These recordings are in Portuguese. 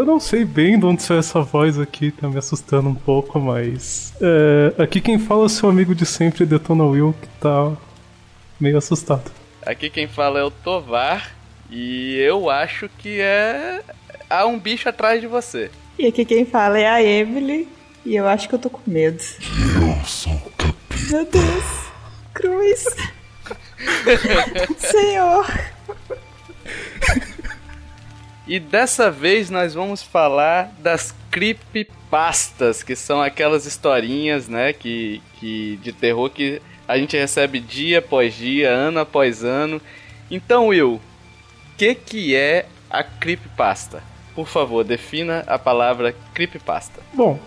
eu não sei bem de onde saiu essa voz aqui, tá me assustando um pouco, mas. É, aqui quem fala é o seu amigo de sempre, Detona Will, que tá meio assustado. Aqui quem fala é o Tovar e eu acho que é. Há um bicho atrás de você. E aqui quem fala é a Emily e eu acho que eu tô com medo. Eu sou o capeta. Meu Deus! Cruz! Senhor! E dessa vez nós vamos falar das creepypastas, que são aquelas historinhas, né, que, que de terror que a gente recebe dia após dia, ano após ano. Então, Will, o que que é a creepypasta? Por favor, defina a palavra creepypasta. Bom,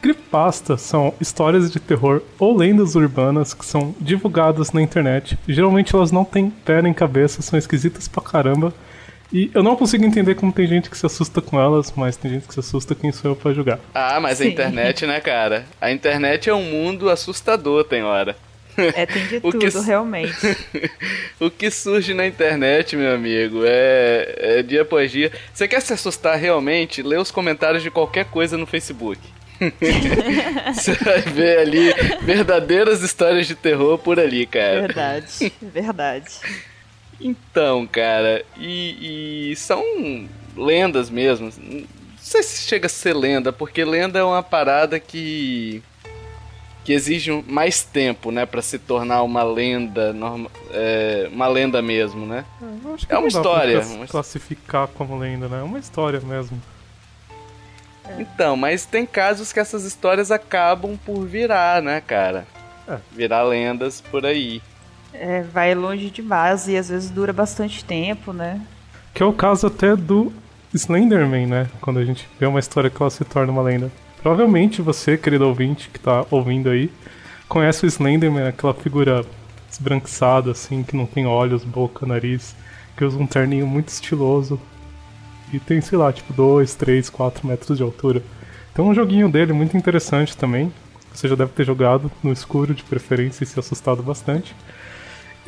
creepypasta são histórias de terror ou lendas urbanas que são divulgadas na internet. Geralmente elas não têm pé nem cabeça, são esquisitas pra caramba. E eu não consigo entender como tem gente que se assusta com elas, mas tem gente que se assusta quem sou eu pra julgar. Ah, mas a Sim. internet, né, cara? A internet é um mundo assustador, tem hora. É, tem de O que tudo, s- realmente. o que surge na internet, meu amigo, é, é dia após dia. Você quer se assustar realmente? Lê os comentários de qualquer coisa no Facebook. Você vai ver ali verdadeiras histórias de terror por ali, cara. Verdade, verdade. Então, cara, e, e são lendas mesmo. Não sei se chega a ser lenda, porque lenda é uma parada que que exige mais tempo, né, Pra se tornar uma lenda, norma, é, uma lenda mesmo, né? Que É uma pra história, classificar como lenda, né? É uma história mesmo. Então, mas tem casos que essas histórias acabam por virar, né, cara? É. Virar lendas por aí. É, vai longe demais e às vezes dura bastante tempo, né? Que é o caso até do Slenderman, né? Quando a gente vê uma história que ela se torna uma lenda. Provavelmente você, querido ouvinte que tá ouvindo aí, conhece o Slenderman, aquela figura esbranquiçada, assim, que não tem olhos, boca, nariz, que usa um terninho muito estiloso. E tem, sei lá, tipo 2, 3, 4 metros de altura. Tem um joguinho dele muito interessante também. Você já deve ter jogado no escuro de preferência e se assustado bastante.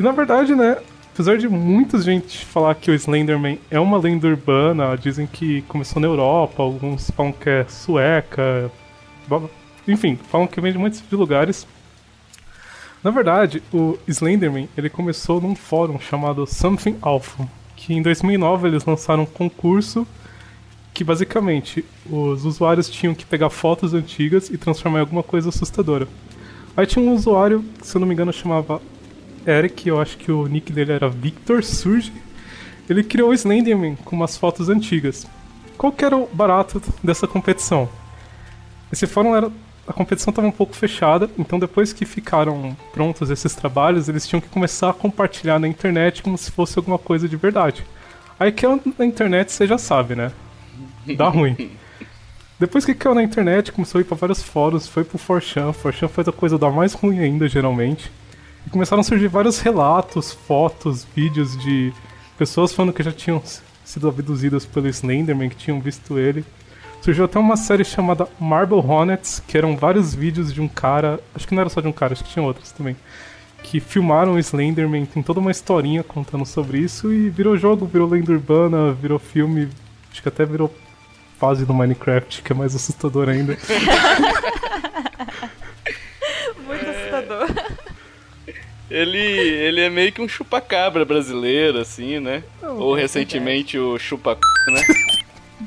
E na verdade, né, apesar de muita gente falar que o Slenderman é uma lenda urbana, dizem que começou na Europa, alguns falam que é sueca, enfim, falam que vem de muitos lugares. Na verdade, o Slenderman ele começou num fórum chamado Something Alpha, que em 2009 eles lançaram um concurso que basicamente os usuários tinham que pegar fotos antigas e transformar em alguma coisa assustadora. Aí tinha um usuário, se eu não me engano chamava Eric, eu acho que o nick dele era Victor Surge. Ele criou o Slenderman com umas fotos antigas. Qual que era o barato dessa competição? Esse fórum era. A competição estava um pouco fechada, então depois que ficaram prontos esses trabalhos, eles tinham que começar a compartilhar na internet como se fosse alguma coisa de verdade. Aí que na internet você já sabe, né? Dá ruim. Depois que caiu na internet, começou a ir para vários fóruns, foi pro 4chan. 4chan faz a coisa dar mais ruim ainda, geralmente. E começaram a surgir vários relatos, fotos, vídeos de pessoas falando que já tinham sido abduzidas pelo Slenderman, que tinham visto ele. Surgiu até uma série chamada Marble Hornets, que eram vários vídeos de um cara, acho que não era só de um cara, acho que tinha outros também, que filmaram o Slenderman, tem toda uma historinha contando sobre isso e virou jogo, virou lenda urbana, virou filme, acho que até virou fase do Minecraft, que é mais assustador ainda. Muito assustador. Ele, ele é meio que um chupacabra brasileiro, assim, né? Ou é recentemente o chupa né?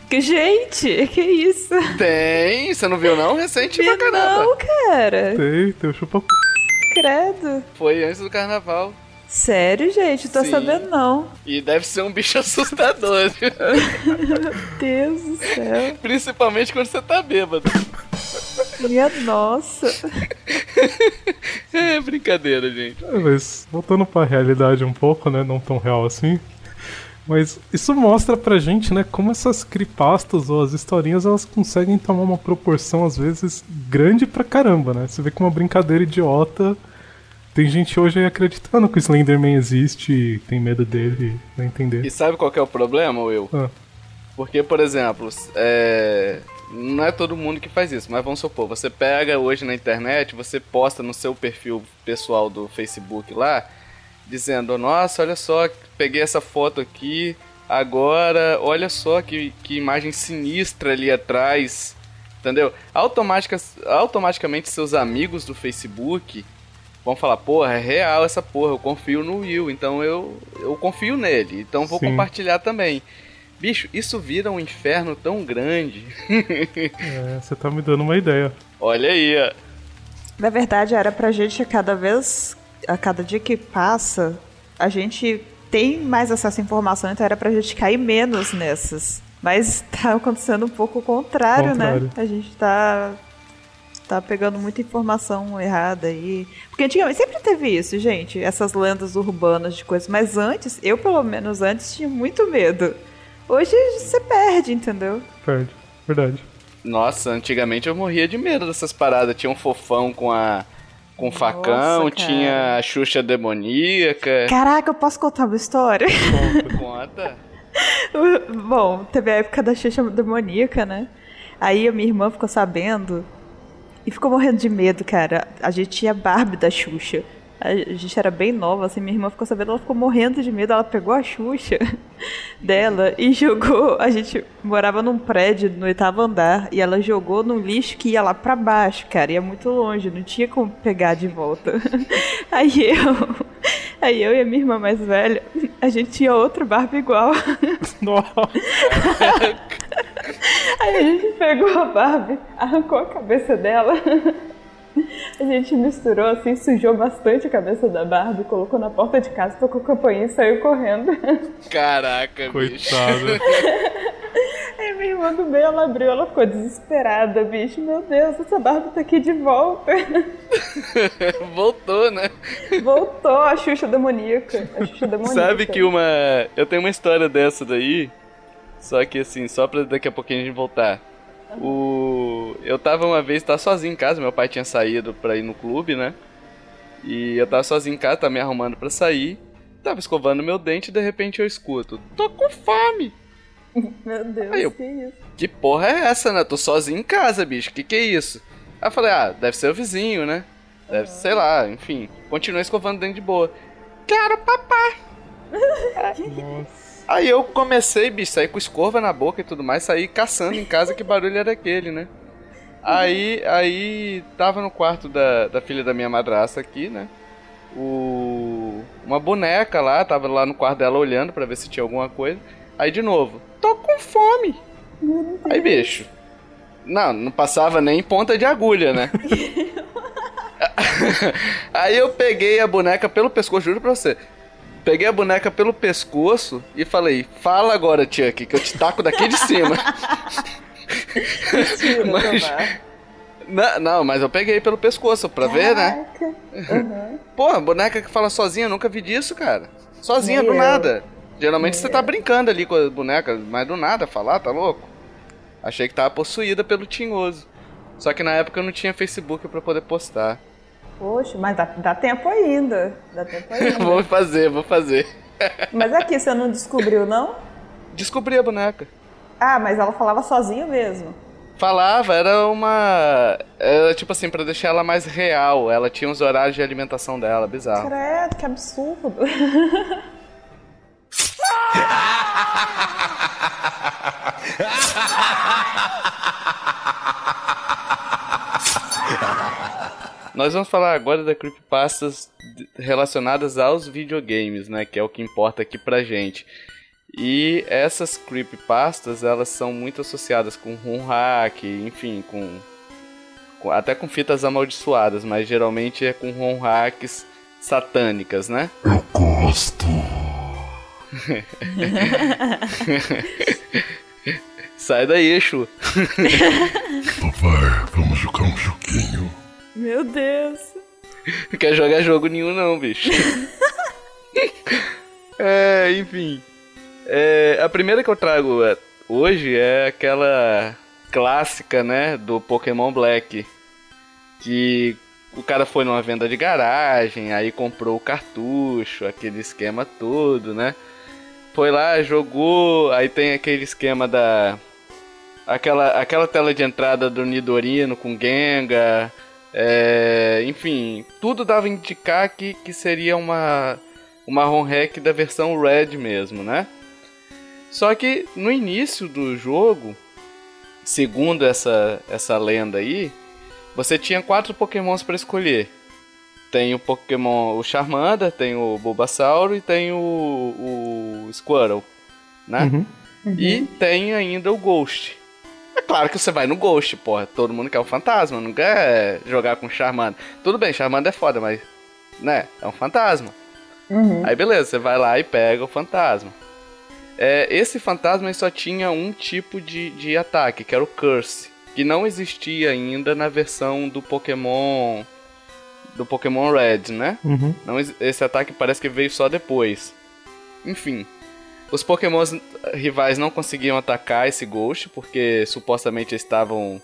Que, gente, que isso? Tem, você não viu não? Recente pra caramba. Não, cara. Tem, tem o chupa Credo. Foi antes do carnaval. Sério, gente? Tô Sim. sabendo não. E deve ser um bicho assustador, viu? Deus do céu. Principalmente quando você tá bêbado. Minha nossa. É brincadeira, gente. É, mas voltando pra realidade um pouco, né? Não tão real assim. Mas isso mostra pra gente, né, como essas creepypastas ou as historinhas elas conseguem tomar uma proporção às vezes grande pra caramba, né? Você vê que uma brincadeira idiota tem gente hoje aí acreditando que o Slenderman existe e tem medo dele, vai entender. E sabe qual que é o problema, Will? Ah, Porque, por exemplo, é, não é todo mundo que faz isso, mas vamos supor, você pega hoje na internet, você posta no seu perfil pessoal do Facebook lá, dizendo, nossa, olha só, peguei essa foto aqui, agora, olha só que, que imagem sinistra ali atrás, entendeu? Automática, automaticamente seus amigos do Facebook vão falar, porra, é real essa porra, eu confio no Will, então eu, eu confio nele, então vou Sim. compartilhar também. Bicho, isso vira um inferno tão grande. É, você tá me dando uma ideia. Olha aí, ó. Na verdade, era pra gente, cada vez, a cada dia que passa, a gente tem mais acesso à informação, então era pra gente cair menos nessas. Mas tá acontecendo um pouco o contrário, Contrário. né? A gente tá, tá pegando muita informação errada aí. Porque antigamente sempre teve isso, gente, essas lendas urbanas de coisas. Mas antes, eu pelo menos antes, tinha muito medo. Hoje você perde, entendeu? Perde. Verdade. Nossa, antigamente eu morria de medo dessas paradas. Tinha um fofão com a. com facão, cara. tinha a Xuxa demoníaca. Caraca, eu posso contar uma história? Conta. Bom, teve a época da Xuxa demoníaca, né? Aí a minha irmã ficou sabendo e ficou morrendo de medo, cara. A gente tinha Barbie da Xuxa. A gente era bem nova, assim, minha irmã ficou sabendo, ela ficou morrendo de medo. Ela pegou a Xuxa dela e jogou. A gente morava num prédio no oitavo andar e ela jogou num lixo que ia lá pra baixo, cara. Ia muito longe, não tinha como pegar de volta. Aí eu. Aí eu e a minha irmã mais velha, a gente tinha outro Barbie igual. Nossa. Aí a gente pegou a Barbie, arrancou a cabeça dela. A gente misturou assim, sujou bastante a cabeça da Barbie, colocou na porta de casa, tocou campainha e saiu correndo. Caraca, bicho. Coitada. Aí minha irmã do meio, ela abriu, ela ficou desesperada, bicho. Meu Deus, essa Barbie tá aqui de volta. Voltou, né? Voltou a Xuxa demoníaca. A Xuxa demoníaca. Sabe que uma. Eu tenho uma história dessa daí. Só que assim, só pra daqui a pouquinho a gente voltar. O. Eu tava uma vez, tava sozinho em casa, meu pai tinha saído pra ir no clube, né? E eu tava sozinho em casa, tava me arrumando pra sair. Tava escovando meu dente e de repente eu escuto. Tô com fome! Meu Deus, Aí eu- que isso? Que porra é essa, né? Tô sozinho em casa, bicho. Que que é isso? Aí eu falei, ah, deve ser o vizinho, né? Deve, sei lá, enfim. Continuei escovando dente de boa. Quero papá! Nossa. Aí eu comecei, bicho, sair com escova na boca e tudo mais, saí caçando em casa que barulho era aquele, né? Aí, aí tava no quarto da, da filha da minha madrasta aqui, né? O uma boneca lá, tava lá no quarto dela olhando pra ver se tinha alguma coisa. Aí de novo, tô com fome. Aí, bicho. Não, não passava nem ponta de agulha, né? Aí eu peguei a boneca pelo pescoço, juro pra você. Peguei a boneca pelo pescoço e falei: Fala agora, Chuck, que eu te taco daqui de cima. Mentira, Mas- não, não, mas eu peguei pelo pescoço pra ver, né? Caraca. Uhum. Pô, boneca que fala sozinha, nunca vi disso, cara. Sozinha Nem do nada. Geralmente Nem você tá brincando ali com a boneca, mas do nada falar, tá louco? Achei que tava possuída pelo tinhoso. Só que na época eu não tinha Facebook pra poder postar. Poxa, mas dá, dá tempo ainda. Dá tempo ainda. vou fazer, vou fazer. Mas aqui, você não descobriu, não? Descobri a boneca. Ah, mas ela falava sozinha mesmo. Falava, era uma. Era tipo assim, pra deixar ela mais real. Ela tinha os horários de alimentação dela, bizarro. Credo, que absurdo. Nós vamos falar agora da creepypastas relacionadas aos videogames, né? Que é o que importa aqui pra gente. E essas creepypastas, elas são muito associadas com rum hack, enfim, com, com- até com fitas amaldiçoadas, mas geralmente é com rum hacks satânicas, né? Eu gosto. Sai daí, Exu. Vai, vamos jogar um joguinho. Meu Deus. Não quer jogar jogo nenhum, não, bicho. é, enfim. É, a primeira que eu trago é, hoje é aquela clássica, né, do Pokémon Black. Que o cara foi numa venda de garagem, aí comprou o cartucho, aquele esquema todo, né? Foi lá, jogou, aí tem aquele esquema da aquela, aquela tela de entrada do Nidorino com Gengar, é, enfim, tudo dava a indicar que, que seria uma, uma ROM hack da versão Red mesmo, né? Só que no início do jogo, segundo essa, essa lenda aí, você tinha quatro pokémons para escolher. Tem o Pokémon o Charmander, tem o Bulbasaur e tem o, o Squirtle, né? Uhum. E tem ainda o Ghost. Claro que você vai no Ghost, porra. Todo mundo quer o fantasma, não quer jogar com Charmander. Tudo bem, Charmander é foda, mas. Né? É um fantasma. Aí beleza, você vai lá e pega o fantasma. É, esse fantasma só tinha um tipo de, de ataque, que era o Curse. Que não existia ainda na versão do Pokémon. Do Pokémon Red, né? Uhum. Não, esse ataque parece que veio só depois. Enfim. Os pokémons rivais não conseguiam atacar esse Ghost, porque supostamente estavam,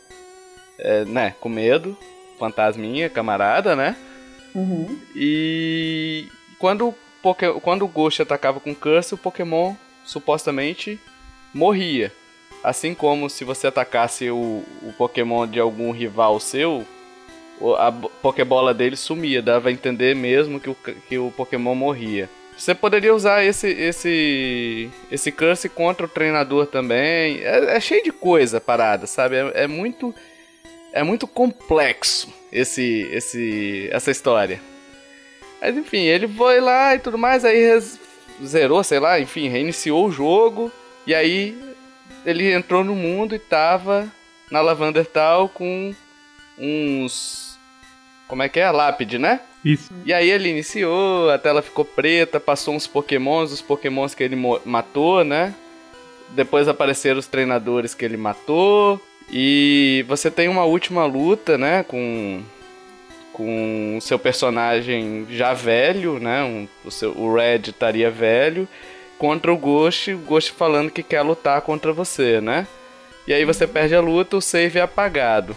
é, né, com medo. Fantasminha, camarada, né? E quando, o Poké- quando o Ghost atacava com Curse, o Pokémon supostamente morria. Assim como se você atacasse o, o Pokémon de algum rival seu, a bo- Pokébola dele sumia, dava a entender mesmo que o, que o Pokémon morria. Você poderia usar esse esse esse curse contra o treinador também. É, é cheio de coisa a parada, sabe? É, é muito é muito complexo esse esse essa história. Mas enfim, ele foi lá e tudo mais, aí zerou, sei lá, enfim, reiniciou o jogo e aí ele entrou no mundo e tava na Lavander Tal com uns como é que é? Lápide, né? Isso. E aí ele iniciou, a tela ficou preta, passou uns pokémons, os pokémons que ele matou, né? Depois apareceram os treinadores que ele matou. E você tem uma última luta, né? Com com o seu personagem já velho, né? um- o, seu, o Red estaria velho, contra o Ghost, o Ghost falando que quer lutar contra você, né? E aí você perde a luta, o save é apagado.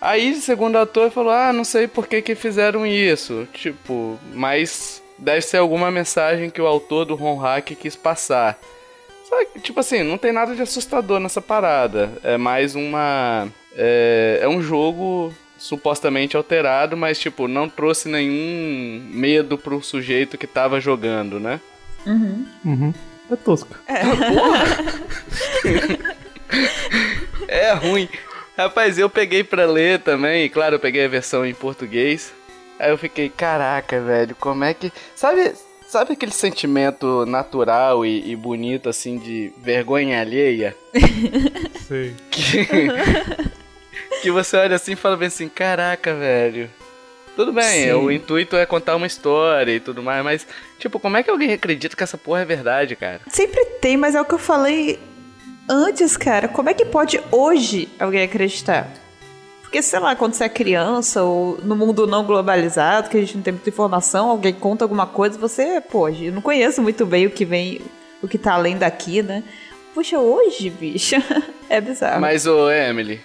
Aí, segundo o ator, falou: Ah, não sei por que, que fizeram isso. Tipo, mas deve ser alguma mensagem que o autor do ROM Hack quis passar. Só que, tipo assim, não tem nada de assustador nessa parada. É mais uma. É, é um jogo supostamente alterado, mas, tipo, não trouxe nenhum medo pro sujeito que tava jogando, né? Uhum. É tosca. É ruim. Rapaz, eu peguei pra ler também, e claro, eu peguei a versão em português. Aí eu fiquei, caraca, velho, como é que. Sabe, sabe aquele sentimento natural e, e bonito, assim, de vergonha alheia? Sei. Que, que você olha assim e fala bem assim, caraca, velho. Tudo bem, Sim. o intuito é contar uma história e tudo mais, mas, tipo, como é que alguém acredita que essa porra é verdade, cara? Sempre tem, mas é o que eu falei antes, cara. Como é que pode hoje alguém acreditar? Porque, sei lá, quando você é criança ou no mundo não globalizado, que a gente não tem muita informação, alguém conta alguma coisa, você, pô, eu não conheço muito bem o que vem, o que tá além daqui, né? Puxa, hoje, bicho, é bizarro. Mas, ô, Emily,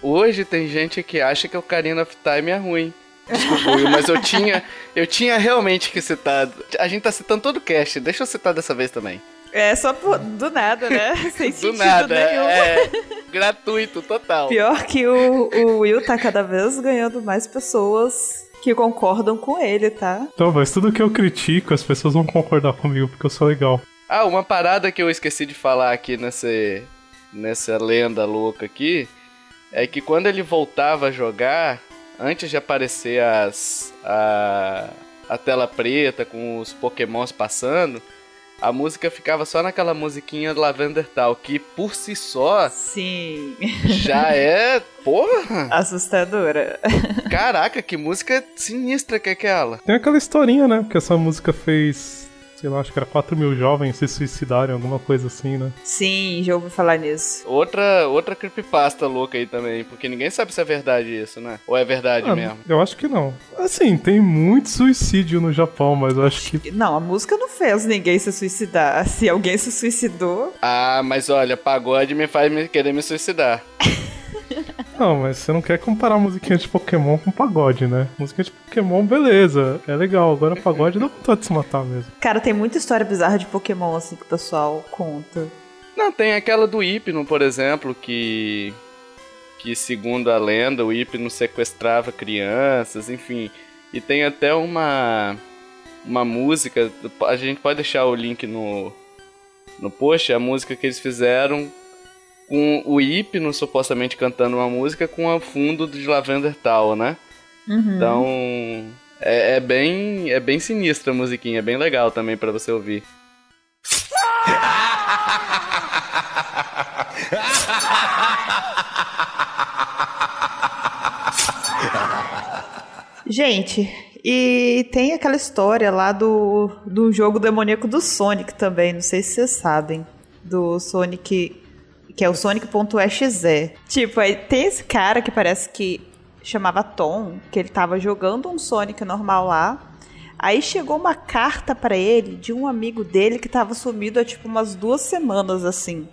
hoje tem gente que acha que o Ocarina of Time é ruim. Desculpa, Will, mas eu tinha, eu tinha realmente que citar. A gente tá citando todo o cast, deixa eu citar dessa vez também. É só por- do nada, né? Sem Do sentido nada, nenhum. é gratuito, total. Pior que o, o Will tá cada vez ganhando mais pessoas que concordam com ele, tá? Então, mas tudo que eu critico, as pessoas vão concordar comigo porque eu sou legal. Ah, uma parada que eu esqueci de falar aqui nessa, nessa lenda louca aqui é que quando ele voltava a jogar, antes de aparecer as a, a tela preta com os pokémons passando, a música ficava só naquela musiquinha Lavender Tal, que por si só Sim. já é, porra, Assustadora. caraca, que música sinistra que é aquela. Tem aquela historinha, né? Que essa música fez, sei lá, acho que era 4 mil jovens se suicidarem, alguma coisa assim, né? Sim, já ouvi falar nisso. Outra, outra creepypasta louca aí também, porque ninguém sabe se é verdade isso, né? Ou é verdade Ah, mesmo. Eu acho que não. Assim, tem muito suicídio no Japão, mas eu acho que. Não, a música não fez ninguém se suicidar. Se alguém se suicidou. Ah, mas olha, pagode me faz me querer me suicidar. Não, mas você não quer comparar musiquinha de Pokémon com pagode, né? Musiquinha de Pokémon, beleza, é legal. Agora pagode dá vontade de se matar mesmo. Cara, tem muita história bizarra de Pokémon, assim, que o pessoal conta. Não, tem aquela do Hipno, por exemplo, que. Que segundo a lenda, o Hipno sequestrava crianças, enfim. E tem até uma. Uma música. A gente pode deixar o link no. No post, a música que eles fizeram com o Hipno supostamente cantando uma música com a fundo de Lavender Tower, né? Uhum. Então. É, é, bem. É bem sinistra a musiquinha, é bem legal também para você ouvir. Gente, e tem aquela história lá do, do jogo demoníaco do Sonic também, não sei se vocês sabem. Do Sonic. Que é o Sonic.exe. Tipo, aí tem esse cara que parece que chamava Tom, que ele tava jogando um Sonic normal lá. Aí chegou uma carta para ele de um amigo dele que tava sumido há tipo umas duas semanas assim.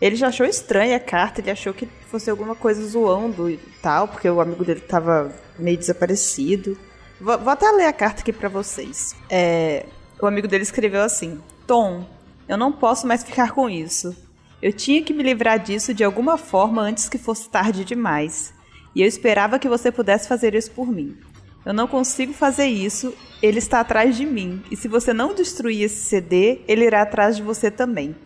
Ele já achou estranha a carta, ele achou que fosse alguma coisa zoando e tal, porque o amigo dele tava meio desaparecido. Vou, vou até ler a carta aqui para vocês. É, o amigo dele escreveu assim: Tom, eu não posso mais ficar com isso. Eu tinha que me livrar disso de alguma forma antes que fosse tarde demais. E eu esperava que você pudesse fazer isso por mim. Eu não consigo fazer isso, ele está atrás de mim. E se você não destruir esse CD, ele irá atrás de você também.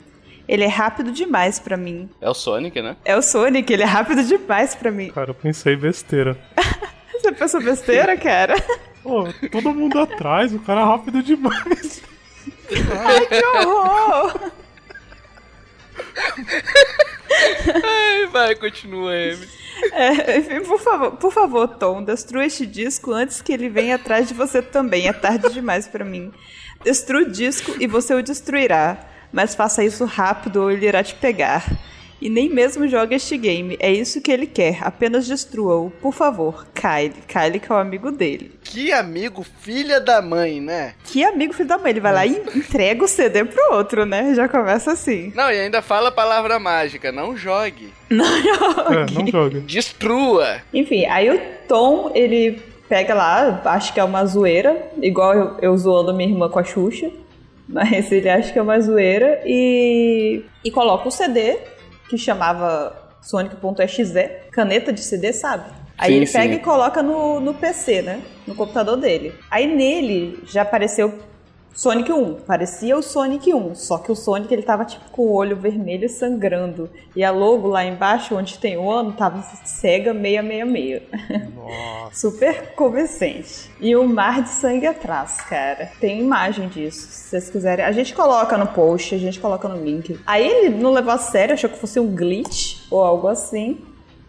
Ele é rápido demais para mim. É o Sonic, né? É o Sonic, ele é rápido demais para mim. Cara, eu pensei besteira. Você pensou besteira, cara? Pô, todo mundo atrás, o cara é rápido demais. Ai, que horror! Ai, vai, continua, Amy. É, enfim, por favor, por favor, Tom, destrua este disco antes que ele venha atrás de você também. É tarde demais para mim. Destrua o disco e você o destruirá. Mas faça isso rápido ou ele irá te pegar. E nem mesmo jogue este game. É isso que ele quer. Apenas destrua-o. Por favor, Kyle. Kyle que é o amigo dele. Que amigo filha da mãe, né? Que amigo filho da mãe. Ele vai lá e entrega o CD pro outro, né? Já começa assim. Não, e ainda fala a palavra mágica. Não jogue. Não É, jogue. não joga. Destrua. Enfim, aí o Tom, ele pega lá, acho que é uma zoeira, igual eu, eu zoando minha irmã com a Xuxa, mas ele acha que é uma zoeira e, e coloca o CD, que chamava Sonic.exe, caneta de CD, sabe? Aí Sim, ele sim. pega e coloca no, no PC, né? No computador dele. Aí nele já apareceu Sonic 1. Parecia o Sonic 1, só que o Sonic ele tava tipo com o olho vermelho e sangrando. E a logo lá embaixo, onde tem o ano, tava cega 666. Super convincente. E o mar de sangue atrás, cara. Tem imagem disso, se vocês quiserem. A gente coloca no post, a gente coloca no link. Aí ele não levou a sério, achou que fosse um glitch ou algo assim.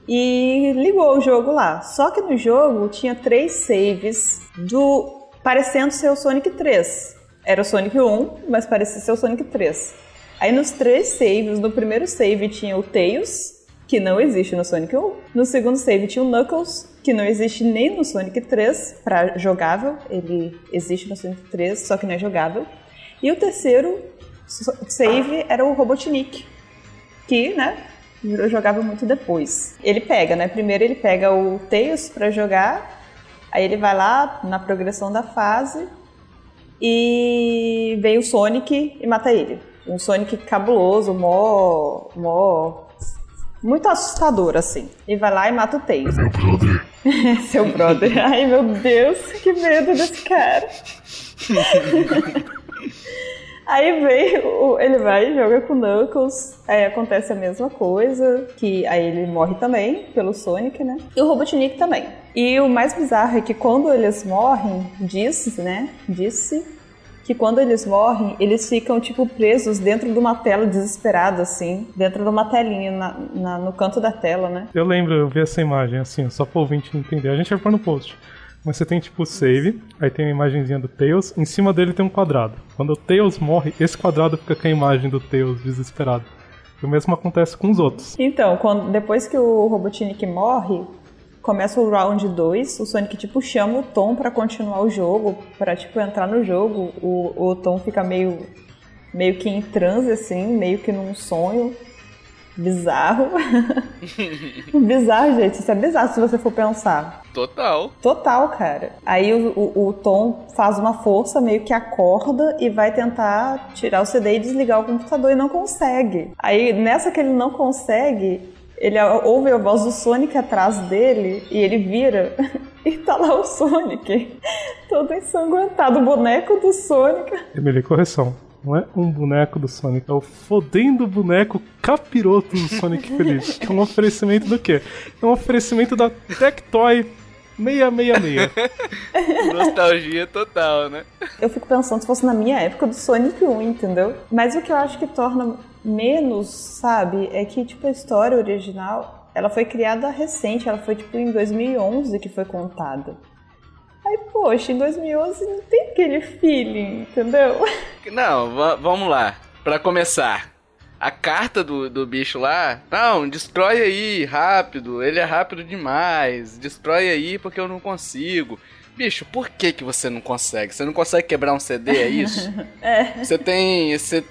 E ligou o jogo lá. Só que no jogo tinha três saves do. parecendo ser o Sonic 3. Era o Sonic 1, mas parecia ser o Sonic 3. Aí nos três saves, no primeiro save tinha o Tails, que não existe no Sonic 1. No segundo save tinha o Knuckles, que não existe nem no Sonic 3 para jogável. Ele existe no Sonic 3, só que não é jogável. E o terceiro save era o Robotnik, que, né, virou jogável muito depois. Ele pega, né? Primeiro ele pega o Tails para jogar, aí ele vai lá na progressão da fase e vem o Sonic e mata ele. Um Sonic cabuloso, mó. mó. muito assustador, assim. E vai lá e mata o Tails. Meu brother. Seu brother. Ai, meu Deus, que medo desse cara. Aí vem, o- ele vai joga com o Knuckles, aí acontece a mesma coisa, que aí ele morre também, pelo Sonic, né? E o Robotnik também. E o mais bizarro é que quando eles morrem, disse, né? Disse que quando eles morrem, eles ficam, tipo, presos dentro de uma tela desesperada, assim, dentro de uma telinha na- na- no canto da tela, né? Eu lembro, eu vi essa imagem, assim, só pro ouvinte entender. A gente vai pôr no post. Mas você tem tipo save, aí tem a imagenzinha do Tails, em cima dele tem um quadrado. Quando o Tails morre, esse quadrado fica com a imagem do Tails desesperado. E o mesmo acontece com os outros. Então, quando, depois que o Robotnik morre, começa o round 2, o Sonic tipo chama o Tom pra continuar o jogo, pra tipo entrar no jogo. O, o Tom fica meio meio que em transe assim, meio que num sonho. Bizarro. bizarro, gente. Isso é bizarro se você for pensar. Total. Total, cara. Aí o, o, o, Tom faz uma força, meio que acorda e vai tentar tirar o CD e desligar o computador e não consegue. Aí nessa que ele não consegue, ele ouve a voz do Sonic atrás dele e ele vira e tá lá o Sonic, todo ensanguentado, o boneco do Sonic. Emily, correção. Não é um boneco do Sonic, é o fodendo boneco capiroto do Sonic Feliz. É um oferecimento do quê? É um oferecimento da Tectoy 666. Nostalgia total, né? Eu fico pensando se fosse na minha época do Sonic 1, entendeu? Mas o que eu acho que torna menos, sabe, é que, tipo, a história original, ela foi criada recente, ela foi, tipo, em 2011 que foi contada. Aí, poxa, em 2011 não tem aquele feeling, entendeu? Não, vamos lá. Para começar, a carta do, do bicho lá, não, destrói aí, rápido, ele é rápido demais, destrói aí porque eu não consigo. Bicho, por que que você não consegue? Você não consegue quebrar um CD, é isso? é. Você tem... Você,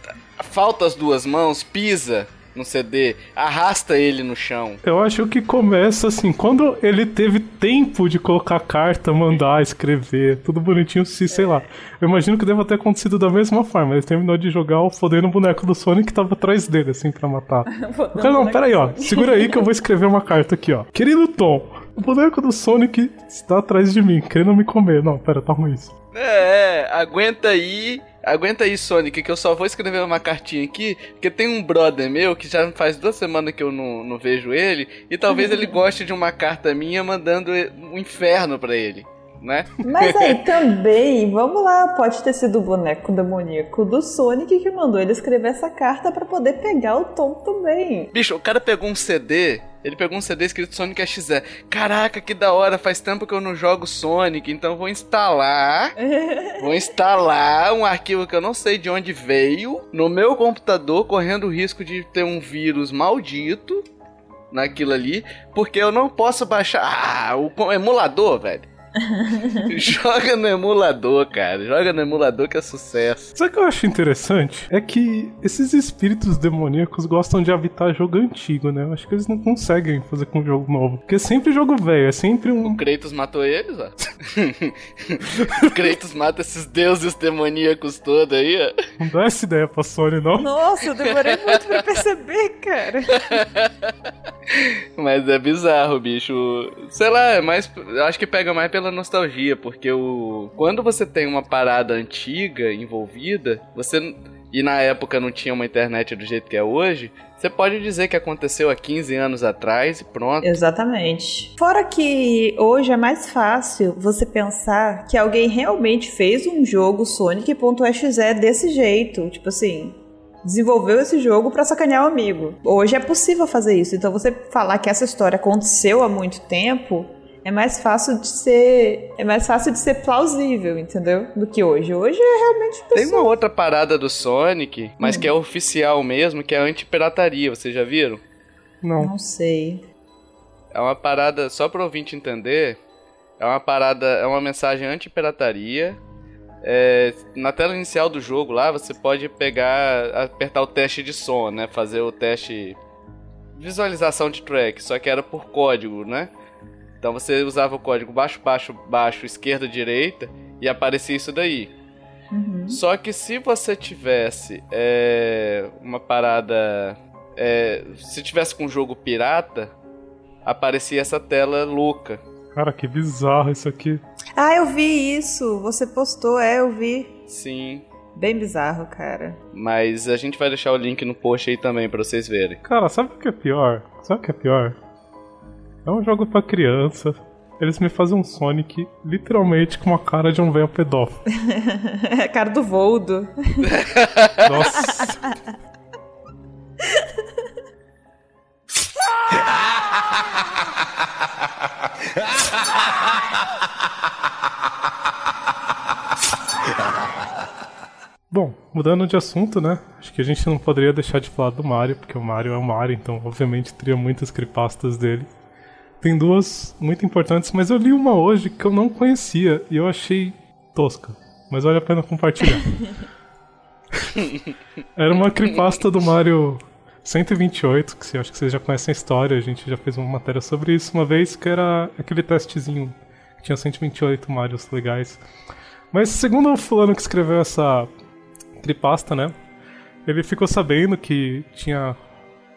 falta as duas mãos, pisa, no CD, arrasta ele no chão. Eu acho que começa assim, quando ele teve tempo de colocar carta, mandar, escrever, tudo bonitinho, se, sei lá. Eu imagino que deva ter acontecido da mesma forma. Ele terminou de jogar o fodendo boneco do Sonic que tava atrás dele, assim, pra matar. o cara, não, peraí, ó, segura aí que eu vou escrever uma carta aqui, ó. Querido Tom, o boneco do Sonic está atrás de mim, querendo me comer. Não, pera, tá ruim isso. É, é, aguenta aí Aguenta aí, Sonic, que eu só vou escrever uma cartinha aqui, porque tem um brother meu que já faz duas semanas que eu não, não vejo ele, e talvez ele goste de uma carta minha mandando um inferno para ele. Né? Mas aí também, vamos lá, pode ter sido o boneco demoníaco do Sonic que mandou ele escrever essa carta para poder pegar o Tom também. Bicho, o cara pegou um CD ele pegou um CD escrito Sonic XZ. Caraca, que da hora, faz tempo que eu não jogo Sonic, então vou instalar. vou instalar um arquivo que eu não sei de onde veio no meu computador, correndo o risco de ter um vírus maldito naquilo ali, porque eu não posso baixar. Ah, o emulador, velho. Joga no emulador, cara. Joga no emulador que é sucesso. Sabe o que eu acho interessante? É que esses espíritos demoníacos gostam de habitar jogo antigo, né? Eu acho que eles não conseguem fazer com jogo novo. Porque é sempre jogo velho, é sempre um. O Kratos matou eles, ó. o Kratos mata esses deuses demoníacos todos aí, ó. Não dá essa ideia pra Sony, não. Nossa, eu demorei muito pra perceber, cara. Mas é bizarro, bicho. Sei lá, é mais. Eu acho que pega mais pela nostalgia, porque o quando você tem uma parada antiga envolvida, você e na época não tinha uma internet do jeito que é hoje, você pode dizer que aconteceu há 15 anos atrás e pronto. Exatamente. Fora que hoje é mais fácil você pensar que alguém realmente fez um jogo Sonic.exe desse jeito. Tipo assim, desenvolveu esse jogo para sacanear o amigo. Hoje é possível fazer isso. Então você falar que essa história aconteceu há muito tempo é mais fácil de ser é mais fácil de ser plausível, entendeu? Do que hoje. Hoje é realmente pessoa... Tem uma outra parada do Sonic, mas hum. que é oficial mesmo, que é a anti-pirataria, vocês já viram? Não. Não sei. É uma parada só para ouvinte entender, é uma parada, é uma mensagem anti-pirataria. É, na tela inicial do jogo lá, você pode pegar, apertar o teste de som, né? Fazer o teste visualização de track, só que era por código, né? Então você usava o código baixo, baixo, baixo, esquerda, direita e aparecia isso daí. Uhum. Só que se você tivesse é, uma parada. É, se tivesse com um jogo pirata, aparecia essa tela louca. Cara, que bizarro isso aqui. Ah, eu vi isso. Você postou, é, eu vi. Sim. Bem bizarro, cara. Mas a gente vai deixar o link no post aí também pra vocês verem. Cara, sabe o que é pior? Sabe o que é pior? É um jogo pra criança. Eles me fazem um Sonic literalmente com uma cara de um velho pedófilo. é a cara do Voldo. Nossa. Bom, mudando de assunto, né? Acho que a gente não poderia deixar de falar do Mario, porque o Mario é o Mario, então obviamente teria muitas creepastas dele. Tem duas muito importantes, mas eu li uma hoje que eu não conhecia e eu achei tosca. Mas vale a pena compartilhar. Era uma creepasta do Mario 128, que eu acho que vocês já conhecem a história, a gente já fez uma matéria sobre isso uma vez, que era aquele testezinho que tinha 128 Marios legais. Mas segundo o fulano que escreveu essa tripasta, né? Ele ficou sabendo que tinha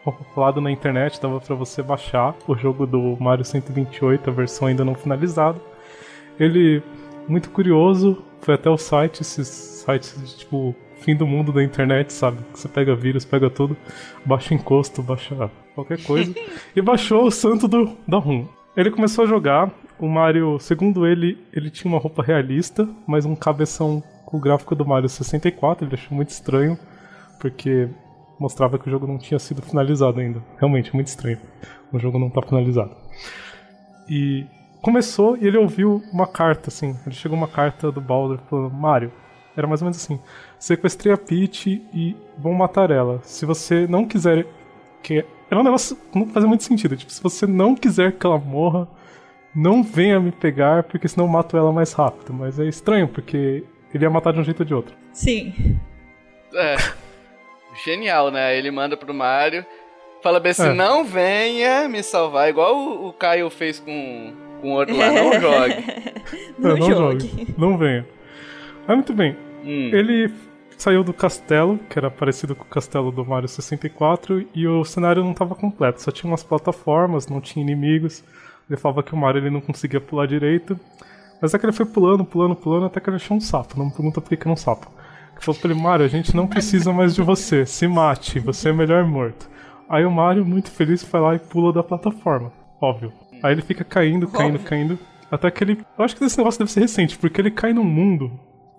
rolado na internet, dava para você baixar o jogo do Mario 128, a versão ainda não finalizada. Ele, muito curioso, foi até o site, esses sites de, tipo fim do mundo da internet, sabe? Você pega vírus, pega tudo, baixa encosto, baixa qualquer coisa. e baixou o santo do, da RUM. Ele começou a jogar, o Mario, segundo ele, ele tinha uma roupa realista, mas um cabeção com o gráfico do Mario 64, ele achou muito estranho, porque mostrava que o jogo não tinha sido finalizado ainda. Realmente, muito estranho. O jogo não está finalizado. E começou e ele ouviu uma carta, assim. Ele chegou uma carta do Bowser falando: Mario, era mais ou menos assim: sequestrei a Peach e vão matar ela. Se você não quiser que. Era um negócio que não fazia muito sentido. Tipo, se você não quiser que ela morra, não venha me pegar, porque senão eu mato ela mais rápido. Mas é estranho, porque ele ia matar de um jeito ou de outro. Sim. É. Genial, né? Ele manda pro Mario, fala bem assim: é. não venha me salvar, igual o, o Caio fez com, com o outro lá, não jogue. não, é, não jogue. jogue. Não venha. Mas muito bem. Hum. Ele saiu do castelo, que era parecido com o castelo do Mario 64, e o cenário não estava completo, só tinha umas plataformas, não tinha inimigos. Ele falava que o Mario ele não conseguia pular direito. Mas é que ele foi pulando, pulando, pulando, até que ele achou um sapo. Não me pergunta por que é um sapo. Falou pra ele, Mario, a gente não precisa mais de você. Se mate, você é melhor morto. Aí o Mario, muito feliz, vai lá e pula da plataforma. Óbvio. Aí ele fica caindo, caindo, caindo. Até que ele. Eu acho que esse negócio deve ser recente, porque ele cai num mundo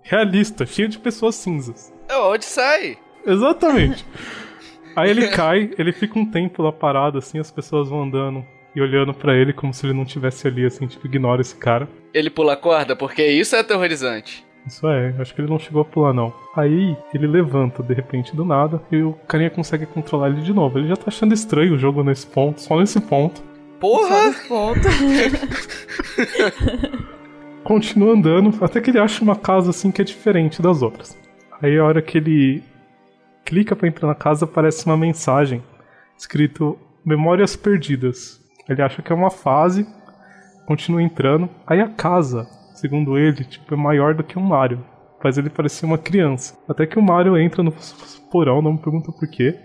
realista, cheio de pessoas cinzas. É onde sai? Exatamente. Aí ele cai, ele fica um tempo lá parado, assim, as pessoas vão andando e olhando para ele como se ele não tivesse ali, assim, tipo, ignora esse cara. Ele pula a corda, porque isso é aterrorizante. Isso é, acho que ele não chegou a pular, não. Aí ele levanta de repente do nada e o carinha consegue controlar ele de novo. Ele já tá achando estranho o jogo nesse ponto, só nesse ponto. Porra! Só nesse ponto. continua andando até que ele acha uma casa assim que é diferente das outras. Aí a hora que ele clica para entrar na casa aparece uma mensagem escrito Memórias Perdidas. Ele acha que é uma fase, continua entrando. Aí a casa, segundo ele, tipo, é maior do que um Mario. Faz ele parecer uma criança. Até que o Mario entra no porão, não me pergunta por quê.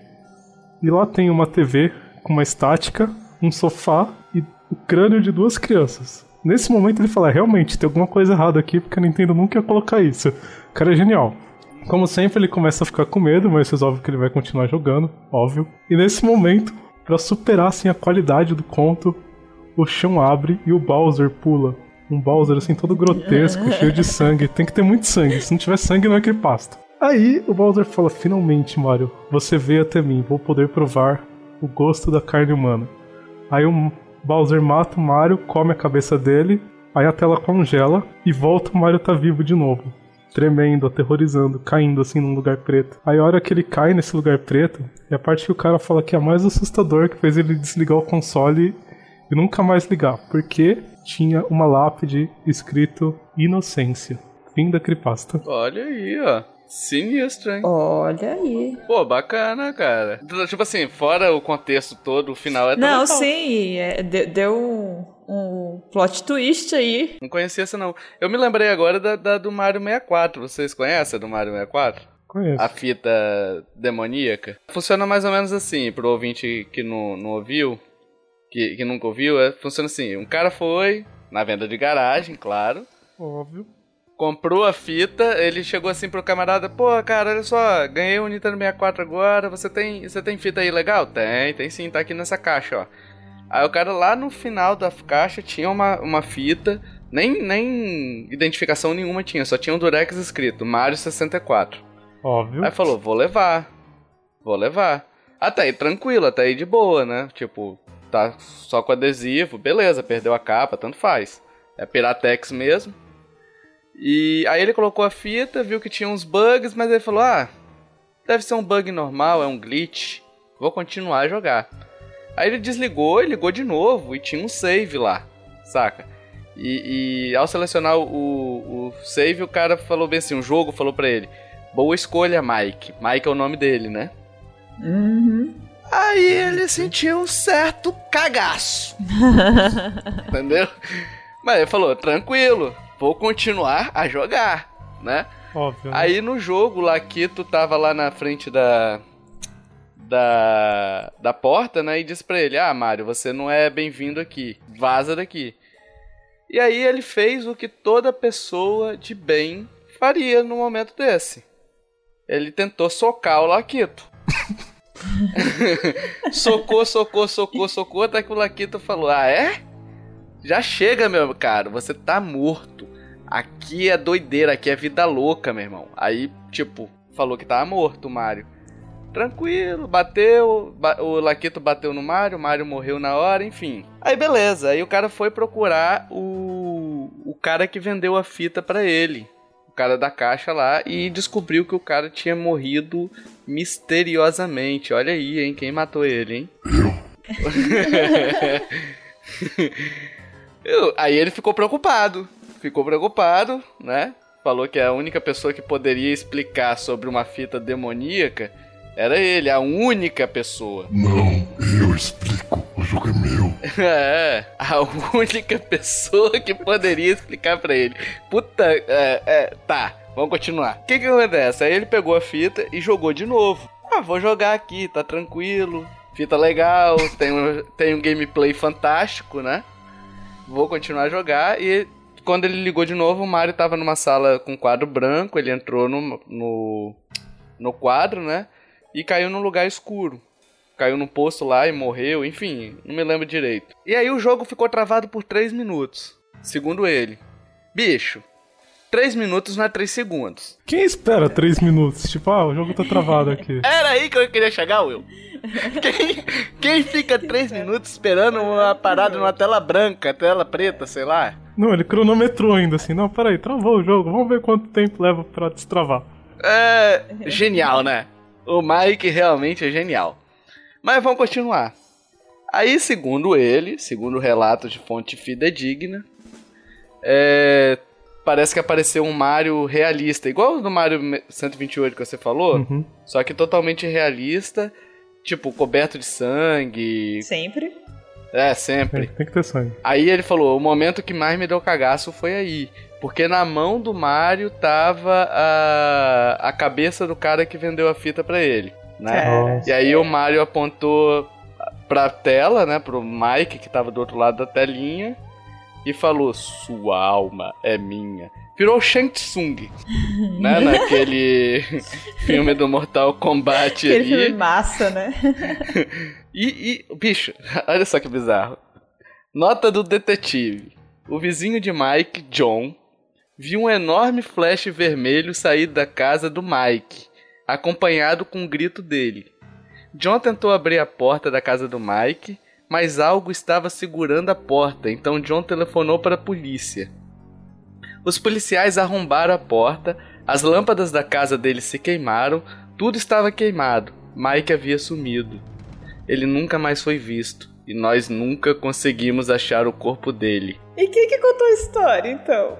E lá tem uma TV com uma estática, um sofá e o crânio de duas crianças. Nesse momento ele fala: realmente, tem alguma coisa errada aqui, porque a Nintendo nunca ia colocar isso. O cara é genial. Como sempre, ele começa a ficar com medo, mas resolve que ele vai continuar jogando, óbvio. E nesse momento, para superar assim, a qualidade do conto, o chão abre e o Bowser pula. Um Bowser assim todo grotesco, cheio de sangue. Tem que ter muito sangue. Se não tiver sangue, não é creepasta. Aí o Bowser fala: Finalmente, Mario, você veio até mim. Vou poder provar o gosto da carne humana. Aí o Bowser mata o Mario, come a cabeça dele, aí a tela congela e volta o Mario tá vivo de novo. Tremendo, aterrorizando, caindo assim num lugar preto. Aí a hora que ele cai nesse lugar preto, é a parte que o cara fala que é a mais assustador, que fez ele desligar o console e nunca mais ligar, porque tinha uma lápide escrito Inocência. Fim da cripasta. Olha aí, ó. Sinistro, hein? Olha aí. Pô, bacana, cara. Tipo assim, fora o contexto todo, o final é Não, sim, é, deu um, um, plot twist aí. Não conhecia essa, não. Eu me lembrei agora da, da do Mario 64. Vocês conhecem a do Mario 64? Conheço. A fita demoníaca. Funciona mais ou menos assim, pro ouvinte que não, não ouviu, que, que nunca ouviu, é, funciona assim. Um cara foi na venda de garagem, claro. Óbvio comprou a fita, ele chegou assim pro camarada, pô, cara, olha só, ganhei um Nintendo 64 agora, você tem, você tem fita aí legal? Tem, tem sim, tá aqui nessa caixa, ó. Aí o cara lá no final da caixa tinha uma, uma fita, nem, nem identificação nenhuma tinha, só tinha um Durex escrito, Mario 64. Óbvio. Aí falou, vou levar, vou levar. Até aí tranquilo, até aí de boa, né? Tipo, tá só com adesivo, beleza, perdeu a capa, tanto faz. É Piratex mesmo. E aí ele colocou a fita, viu que tinha uns bugs, mas ele falou: Ah, deve ser um bug normal, é um glitch. Vou continuar a jogar. Aí ele desligou e ligou de novo e tinha um save lá, saca? E, e ao selecionar o, o, save, o cara falou bem assim: o jogo falou pra ele: Boa escolha, Mike. Mike é o nome dele, né? Uhum. Aí ele sentiu um certo cagaço. Entendeu? Mas ele falou: tranquilo, vou continuar a jogar, né? Óbvio. né? Aí no jogo, o Laquito tava lá na frente da. Da, da porta, né? E disse pra ele: Ah, Mário, você não é bem-vindo aqui. Vaza daqui. E aí ele fez o que toda pessoa de bem faria no momento desse. Ele tentou socar o Laquito. socou, socou, socou, socou, até que o Laquito falou: Ah, é? Já chega, meu caro, você tá morto. Aqui é doideira, aqui é vida louca, meu irmão. Aí, tipo, falou que tava morto o Mario. Tranquilo, bateu, ba- o Laquito bateu no Mario, o Mario morreu na hora, enfim. Aí beleza, aí o cara foi procurar o, o cara que vendeu a fita pra ele. O cara da caixa lá e descobriu que o cara tinha morrido misteriosamente. Olha aí, hein, quem matou ele, hein? Eu- aí ele ficou preocupado. Ficou preocupado, né? Falou que a única pessoa que poderia explicar sobre uma fita demoníaca era ele, a única pessoa. Não, eu explico. O jogo é meu. É, a única pessoa que poderia explicar pra ele. Puta, é, é, tá, vamos continuar. O que que acontece? Aí ele pegou a fita e jogou de novo. Ah, vou jogar aqui, tá tranquilo. Fita legal, tem um, tem um gameplay fantástico, né? Vou continuar a jogar e quando ele ligou de novo, o Mario tava numa sala com quadro branco, ele entrou no, no, no quadro, né? E caiu num lugar escuro caiu no poço lá e morreu, enfim, não me lembro direito. E aí o jogo ficou travado por 3 minutos, segundo ele. Bicho, 3 minutos não é 3 segundos. Quem espera 3 minutos? Tipo, ah, o jogo tá travado aqui. Era aí que eu queria chegar, Will. Quem, quem fica 3 minutos esperando uma parada numa tela branca, tela preta, sei lá? Não, ele cronometrou ainda assim. Não, peraí, travou o jogo. Vamos ver quanto tempo leva pra destravar. É. Genial, né? O Mike realmente é genial. Mas vamos continuar. Aí, segundo ele, segundo o relato de fonte fidedigna, é, parece que apareceu um Mario realista, igual o do Mario 128 que você falou, Uhum. só que totalmente realista, tipo, coberto de sangue. Sempre. É, É, sempre. tem que ter sangue. Aí ele falou: o momento que mais me deu cagaço foi aí. Porque na mão do Mario tava a, a cabeça do cara que vendeu a fita pra ele. Né? Nossa. E aí o Mario apontou pra tela, né? Pro Mike que tava do outro lado da telinha. E falou: Sua alma é minha. Virou Shang Tsung. né? Naquele filme do Mortal Kombat Aquele ali. filme massa, né? E, e, bicho, olha só que bizarro. Nota do detetive. O vizinho de Mike, John, viu um enorme flash vermelho sair da casa do Mike, acompanhado com um grito dele. John tentou abrir a porta da casa do Mike, mas algo estava segurando a porta, então John telefonou para a polícia. Os policiais arrombaram a porta, as lâmpadas da casa dele se queimaram, tudo estava queimado. Mike havia sumido. Ele nunca mais foi visto e nós nunca conseguimos achar o corpo dele. E quem que contou a história, então?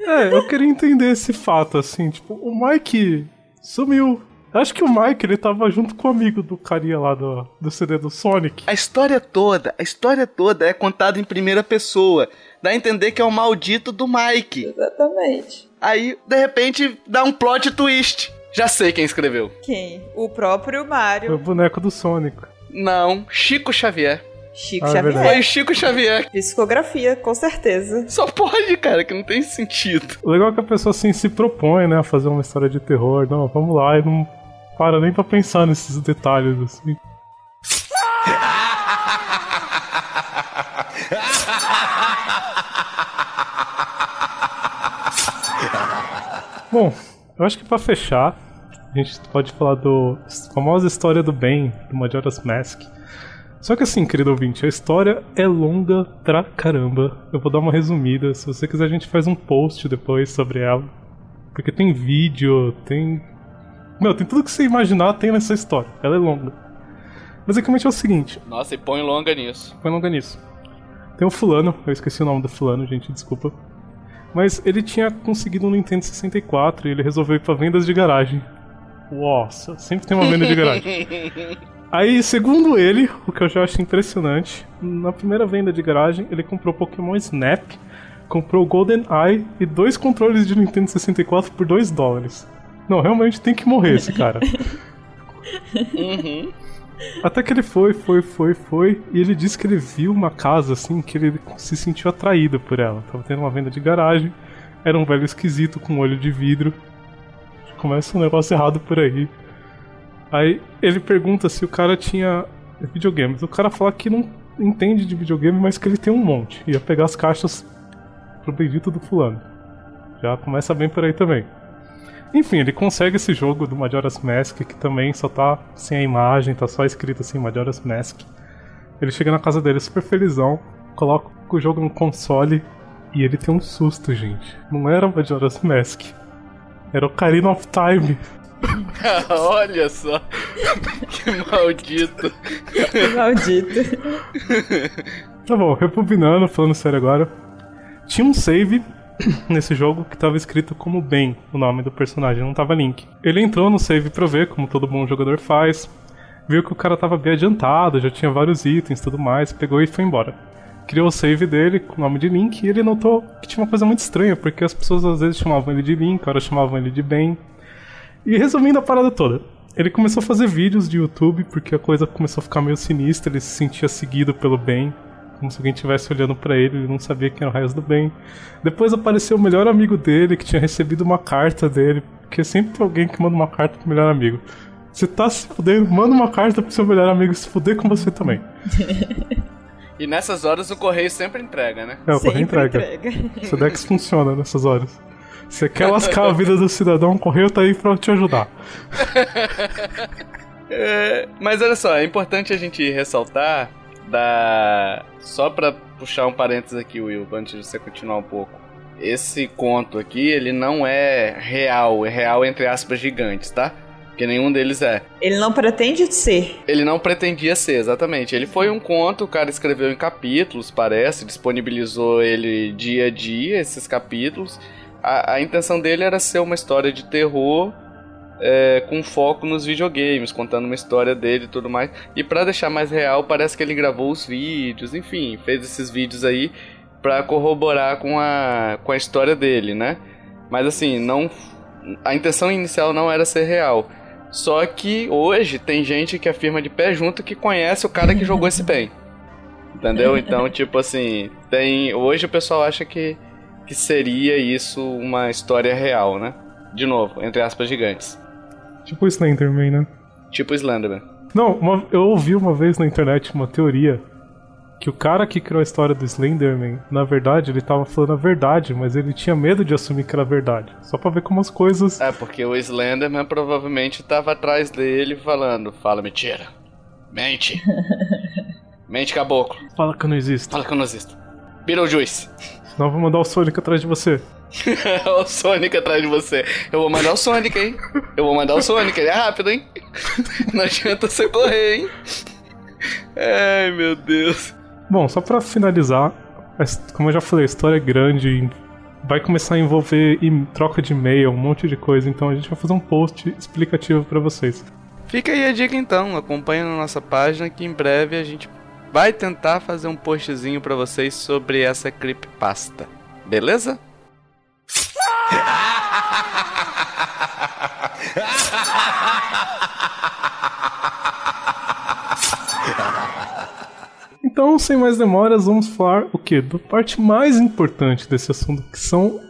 É, eu queria entender esse fato, assim, tipo, o Mike sumiu. Acho que o Mike, ele tava junto com o amigo do carinha lá do, do CD do Sonic. A história toda, a história toda é contada em primeira pessoa. Dá a entender que é o maldito do Mike. Exatamente. Aí, de repente, dá um plot twist. Já sei quem escreveu. Quem? O próprio O Mario. boneco do Sonic. Não, Chico Xavier. Chico Ah, é Xavier. Foi o Chico Xavier. Psicografia, com certeza. Só pode, cara, que não tem sentido. O legal é que a pessoa assim se propõe, né, a fazer uma história de terror. Não, vamos lá, e não para nem pra pensar nesses detalhes, assim. Bom, eu acho que pra fechar, a gente pode falar do famosa história do bem, do Majora's Mask. Só que assim, querido ouvinte, a história é longa pra caramba. Eu vou dar uma resumida. Se você quiser, a gente faz um post depois sobre ela. Porque tem vídeo, tem. Meu, tem tudo que você imaginar tem nessa história. Ela é longa. Basicamente é o seguinte: Nossa, e põe longa nisso. foi longa nisso. Tem um fulano, eu esqueci o nome do fulano, gente, desculpa. Mas ele tinha conseguido um Nintendo 64 e ele resolveu ir pra vendas de garagem. Nossa, sempre tem uma venda de garagem. Aí, segundo ele, o que eu já acho impressionante, na primeira venda de garagem, ele comprou Pokémon Snap, comprou Golden Eye e dois controles de Nintendo 64 por 2 dólares. Não, realmente tem que morrer esse cara. Uhum. Até que ele foi, foi, foi, foi, e ele disse que ele viu uma casa assim, que ele se sentiu atraído por ela. Tava tendo uma venda de garagem, era um velho esquisito com um olho de vidro. Começa um negócio errado por aí. Aí ele pergunta se o cara tinha videogames. O cara fala que não entende de videogame, mas que ele tem um monte. Ia pegar as caixas pro bendito do fulano. Já começa bem por aí também. Enfim, ele consegue esse jogo do Majora's Mask, que também só tá sem a imagem, tá só escrito assim, Majora's Mask. Ele chega na casa dele super felizão, coloca o jogo no console e ele tem um susto, gente. Não era o Majora's Mask. Era o Ocarina of Time. Olha só. que maldito. Maldito. Tá bom, rebobinando, falando sério agora. Tinha um save nesse jogo que tava escrito como Ben, o nome do personagem, não tava Link. Ele entrou no save pra ver, como todo bom jogador faz, viu que o cara tava bem adiantado, já tinha vários itens e tudo mais, pegou e foi embora. Criou o save dele com o nome de Link e ele notou que tinha uma coisa muito estranha, porque as pessoas às vezes chamavam ele de Link, agora chamavam ele de Ben. E resumindo a parada toda, ele começou a fazer vídeos de YouTube porque a coisa começou a ficar meio sinistra, ele se sentia seguido pelo Ben como se alguém estivesse olhando pra ele, ele não sabia quem era o resto do bem. Depois apareceu o melhor amigo dele que tinha recebido uma carta dele, porque sempre tem alguém que manda uma carta pro melhor amigo. Você tá se fudendo, manda uma carta pro seu melhor amigo se fuder com você também. E nessas horas o correio sempre entrega, né? É, o correio entrega. entrega. Sedex funciona nessas horas. Você quer lascar a vida do cidadão, o correio tá aí pra te ajudar. É, mas olha só, é importante a gente ressaltar da. Só pra puxar um parênteses aqui, Will, antes de você continuar um pouco. Esse conto aqui, ele não é real, é real entre aspas gigantes, tá? Porque nenhum deles é. Ele não pretende ser. Ele não pretendia ser, exatamente. Ele foi um conto, o cara escreveu em capítulos, parece, disponibilizou ele dia a dia, esses capítulos. A, a intenção dele era ser uma história de terror é, com foco nos videogames, contando uma história dele e tudo mais. E pra deixar mais real, parece que ele gravou os vídeos, enfim, fez esses vídeos aí pra corroborar com a, com a história dele, né? Mas assim, não. A intenção inicial não era ser real. Só que hoje tem gente que afirma de pé junto que conhece o cara que jogou esse bem. Entendeu? Então, tipo assim, tem. Hoje o pessoal acha que, que seria isso uma história real, né? De novo, entre aspas gigantes. Tipo o Slenderman, né? Tipo Slenderman. Não, uma- eu ouvi uma vez na internet uma teoria que o cara que criou a história do Slenderman, na verdade, ele tava falando a verdade, mas ele tinha medo de assumir que era verdade. Só pra ver como as coisas. É, porque o Slenderman provavelmente tava atrás dele falando: Fala mentira. Mente. Mente, caboclo. Fala que eu não existo. Fala que eu não existo. Beetlejuice. Senão eu vou mandar o Sonic atrás de você. o Sonic atrás de você. Eu vou mandar o Sonic, hein? Eu vou mandar o Sonic, ele é rápido, hein? Não adianta você correr, hein? Ai, meu Deus. Bom, só pra finalizar, como eu já falei, a história é grande e vai começar a envolver troca de e-mail, um monte de coisa, então a gente vai fazer um post explicativo pra vocês. Fica aí a dica então, acompanha na nossa página que em breve a gente vai tentar fazer um postzinho pra vocês sobre essa creepypasta. Beleza? Então, sem mais demoras, vamos falar o quê? Da parte mais importante desse assunto, que são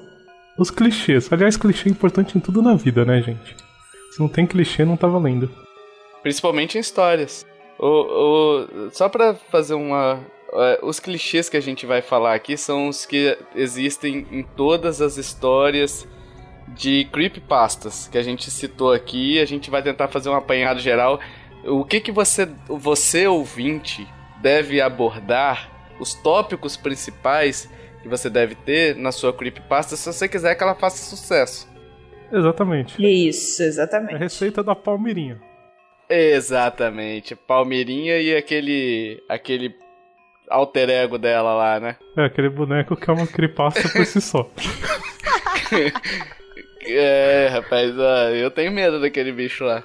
os clichês. Aliás, clichê é importante em tudo na vida, né, gente? Se não tem clichê, não tá valendo. Principalmente em histórias. O, o- só pra fazer uma. é, os clichês que a gente vai falar aqui são os que existem em todas as histórias de creepypastas que a gente citou aqui. A gente vai tentar fazer um apanhado geral. O que que você, você ouvinte, deve abordar? Os tópicos principais que você deve ter na sua creepypasta se você quiser que ela faça sucesso. Exatamente. Isso, É a exatamente. receita da palmeirinha. Exatamente, Palmeirinha e aquele aquele alter ego dela lá, né? É, aquele boneco que é uma creepypasta por si só. É, rapaz, ó, eu tenho medo daquele bicho lá.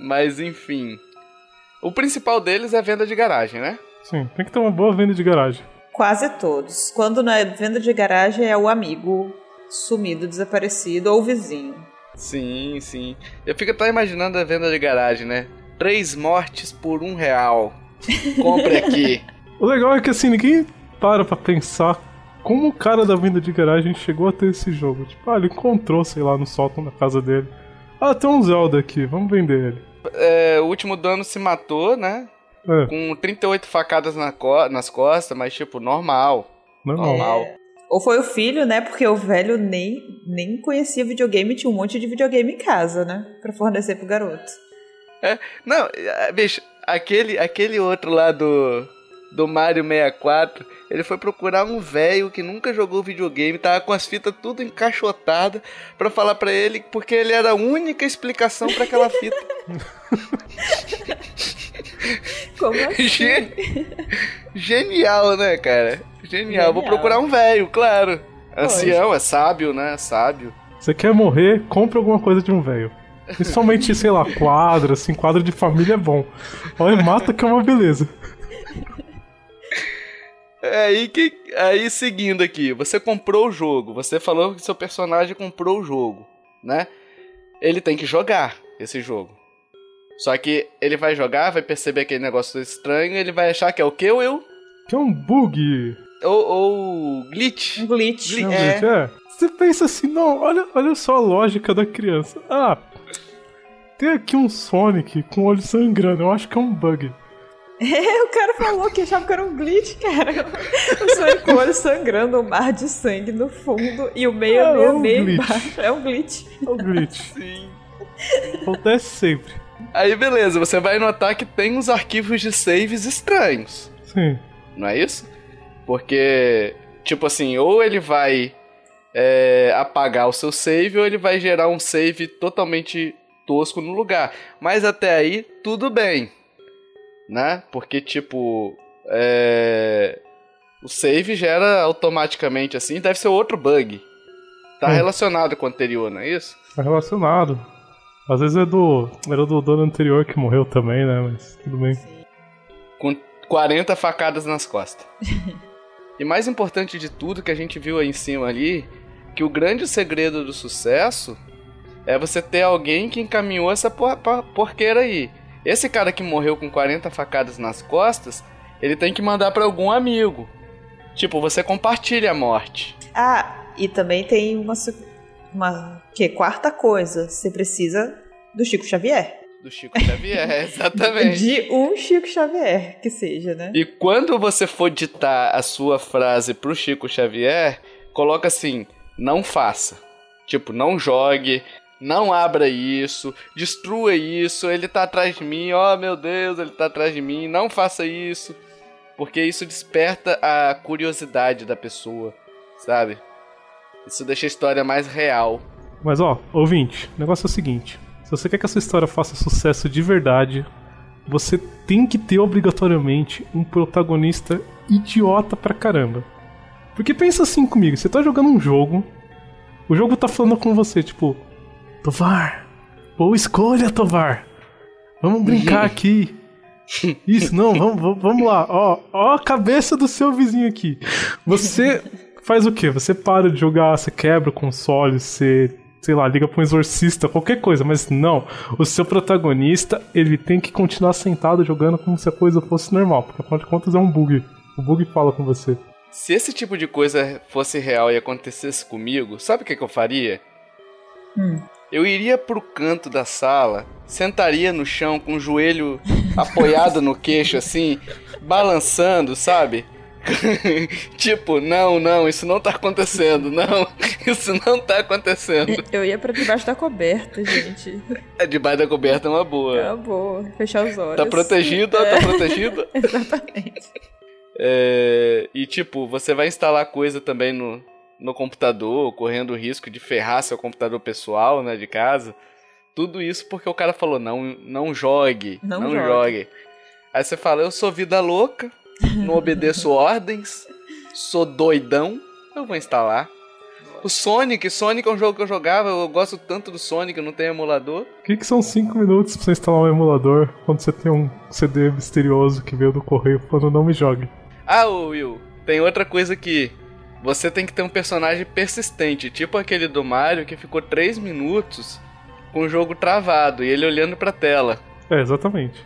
Mas enfim. O principal deles é venda de garagem, né? Sim, tem que ter uma boa venda de garagem. Quase todos. Quando não é venda de garagem, é o amigo sumido, desaparecido ou o vizinho. Sim, sim. Eu fico até imaginando a venda de garagem, né? Três mortes por um real. Compre aqui. O legal é que assim, ninguém para pra pensar como o cara da venda de garagem chegou a ter esse jogo. Tipo, ah, ele encontrou, sei lá, no sótão da casa dele. Ah, tem um Zelda aqui, vamos vender ele. É, o último dano se matou, né? É, Com 38 facadas na co- nas costas, mas tipo, normal. normal. Normal. Ou foi o filho, né? Porque o velho nem, nem conhecia videogame, tinha um monte de videogame em casa, né? Pra fornecer pro garoto. Não, é, bicho, aquele, aquele outro lá do, do Mario 64, ele foi procurar um velho que nunca jogou videogame, tava com as fitas tudo encaixotadas pra falar pra ele, porque ele era a única explicação pra aquela fita. Como assim? Ge- Genial, né, cara? Genial. Vou Genial. procurar um velho, claro. Ancião, é sábio, né? Sábio. Você quer morrer, compre alguma coisa de um velho. Principalmente, sei lá, quadro, assim, quadro de família é bom. Olha, mata que é uma beleza. É aí que. Aí seguindo aqui, você comprou o jogo. Você falou que seu personagem comprou o jogo, né? Ele tem que jogar esse jogo. Só que ele vai jogar, vai perceber aquele negócio estranho, ele vai achar que é o que, Will? Que é um bug. Ou, ou glitch. Um glitch. Glitch. Não, É. é. Você pensa assim, não, olha, olha só a lógica da criança. Ah, tem aqui um Sonic com olho sangrando, eu acho que é um bug. É, o cara falou que achava que era um glitch, cara. O Sonic olho sangrando, um mar de sangue no fundo e o meio, É, meio, é um meio glitch. embaixo. É um glitch. É um glitch. Sim. Acontece sempre. Aí beleza, você vai notar que tem uns arquivos de saves estranhos. Sim. Não é isso? Porque, tipo assim, ou ele vai é, apagar o seu save, ou ele vai gerar um save totalmente tosco no lugar. Mas até aí, tudo bem. Né? Porque, tipo. é, O save gera automaticamente assim, deve ser outro bug. Tá Hum. relacionado com o anterior, não é isso? Tá relacionado. Às vezes é do. Era do dono anterior que morreu também, né? Mas tudo bem. com 40 facadas nas costas. e mais importante de tudo que a gente viu aí em cima ali, que o grande segredo do sucesso é você ter alguém que encaminhou essa por por- porqueira aí. Esse cara que morreu com 40 facadas nas costas, ele tem que mandar pra algum amigo. Tipo, você compartilha a morte. Ah, e também tem uma, uma que quarta coisa. Você precisa do Chico Xavier. Do Chico Xavier, exatamente. De um Chico Xavier, que seja, né? E quando você for ditar a sua frase pro Chico Xavier, coloca assim: não faça. Tipo, não jogue, não abra isso, destrua isso, ele tá atrás de mim, oh meu Deus, ele tá atrás de mim, não faça isso. Porque isso desperta a curiosidade da pessoa, sabe? Isso deixa a história mais real. Mas ó, ouvinte, o negócio é o seguinte: se você quer que essa história faça sucesso de verdade, você tem que ter obrigatoriamente um protagonista idiota pra caramba. Porque pensa assim comigo, você tá jogando um jogo, o jogo tá falando com você, tipo, Tovar, boa escolha, Tovar. Vamos brincar aqui. Isso, não, vamos, vamos- lá. Ó, ó a cabeça do seu vizinho aqui. Você faz o quê? Você para de jogar, você quebra o console, você, sei lá, liga pra um exorcista, qualquer coisa, mas não. O seu protagonista, ele tem que continuar sentado jogando como se a coisa fosse normal, porque afinal de contas é um bug. O bug fala com você. Se esse tipo de coisa fosse real e acontecesse comigo, sabe o que, que eu faria? Hum. Eu iria pro canto da sala, sentaria no chão com o joelho apoiado no queixo, assim, balançando, sabe? tipo, não, não, isso não tá acontecendo, não, isso não tá acontecendo. Eu ia pra debaixo da coberta, gente. É debaixo da coberta é uma boa. Acabou. Fechar os olhos. Tá protegido, ó, tá protegido. Exatamente. É, e tipo, você vai instalar coisa também no, no computador, correndo o risco de ferrar seu computador pessoal, né, de casa. Tudo isso porque o cara falou, não, não jogue, Não não, jogue. jogue. Aí você fala, eu sou vida louca, não obedeço ordens, sou doidão, eu vou instalar. O Sonic, Sonic é um jogo que eu jogava, eu gosto tanto do Sonic, eu não tenho emulador. O que, que são 5 minutos pra você instalar um emulador quando você tem um CD misterioso que veio do correio falando não me jogue? Ah, Will, tem outra coisa que você tem que ter um personagem persistente, tipo aquele do Mario que ficou 3 minutos com o jogo travado e ele olhando pra tela. É, exatamente.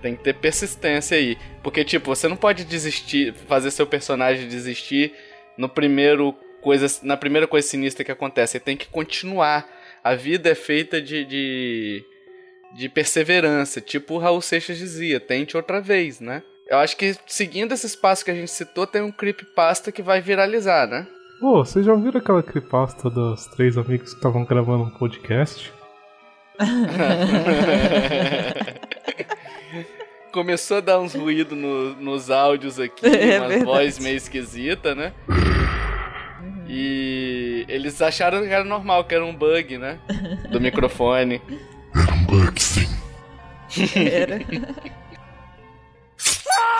Tem que ter persistência aí. Porque, tipo, você não pode desistir, fazer seu personagem desistir no primeiro coisa, na primeira coisa sinistra que acontece. Você tem que continuar. A vida é feita de, de, de perseverança. Tipo o Raul Seixas dizia, tente outra vez, né? Eu acho que seguindo esses passos que a gente citou, tem um creepypasta que vai viralizar, né? Pô, vocês já ouviram aquela creepypasta dos três amigos que estavam gravando um podcast? Começou a dar uns ruídos no, nos áudios aqui, É verdade. voz meio esquisita, né? E eles acharam que era normal, que era um bug, né? Do microfone. Era um bug, sim. Era.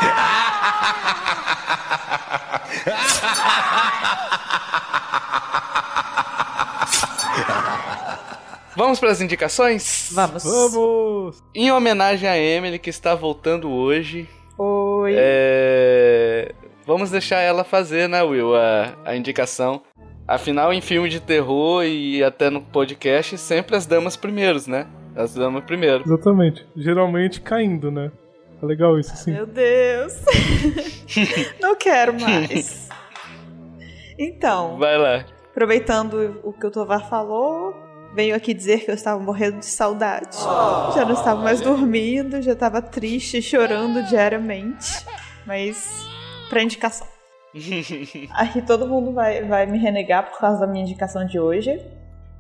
Vamos para as indicações? Vamos. Vamos! Em homenagem a Emily, que está voltando hoje, Oi. é... vamos deixar ela fazer, né, Will, a, a indicação. Afinal, em filme de terror e até no podcast, sempre as damas primeiros, né? As damas primeiro. Exatamente. Geralmente caindo, né? É legal isso, sim. Meu Deus. Não quero mais. Então, Vai lá. aproveitando o que o Tovar falou, venho aqui dizer que eu estava morrendo de saudade. Já não estava mais dormindo, já estava triste, chorando diariamente. Mas, pra indicação. Aqui todo mundo vai, vai me renegar por causa da minha indicação de hoje.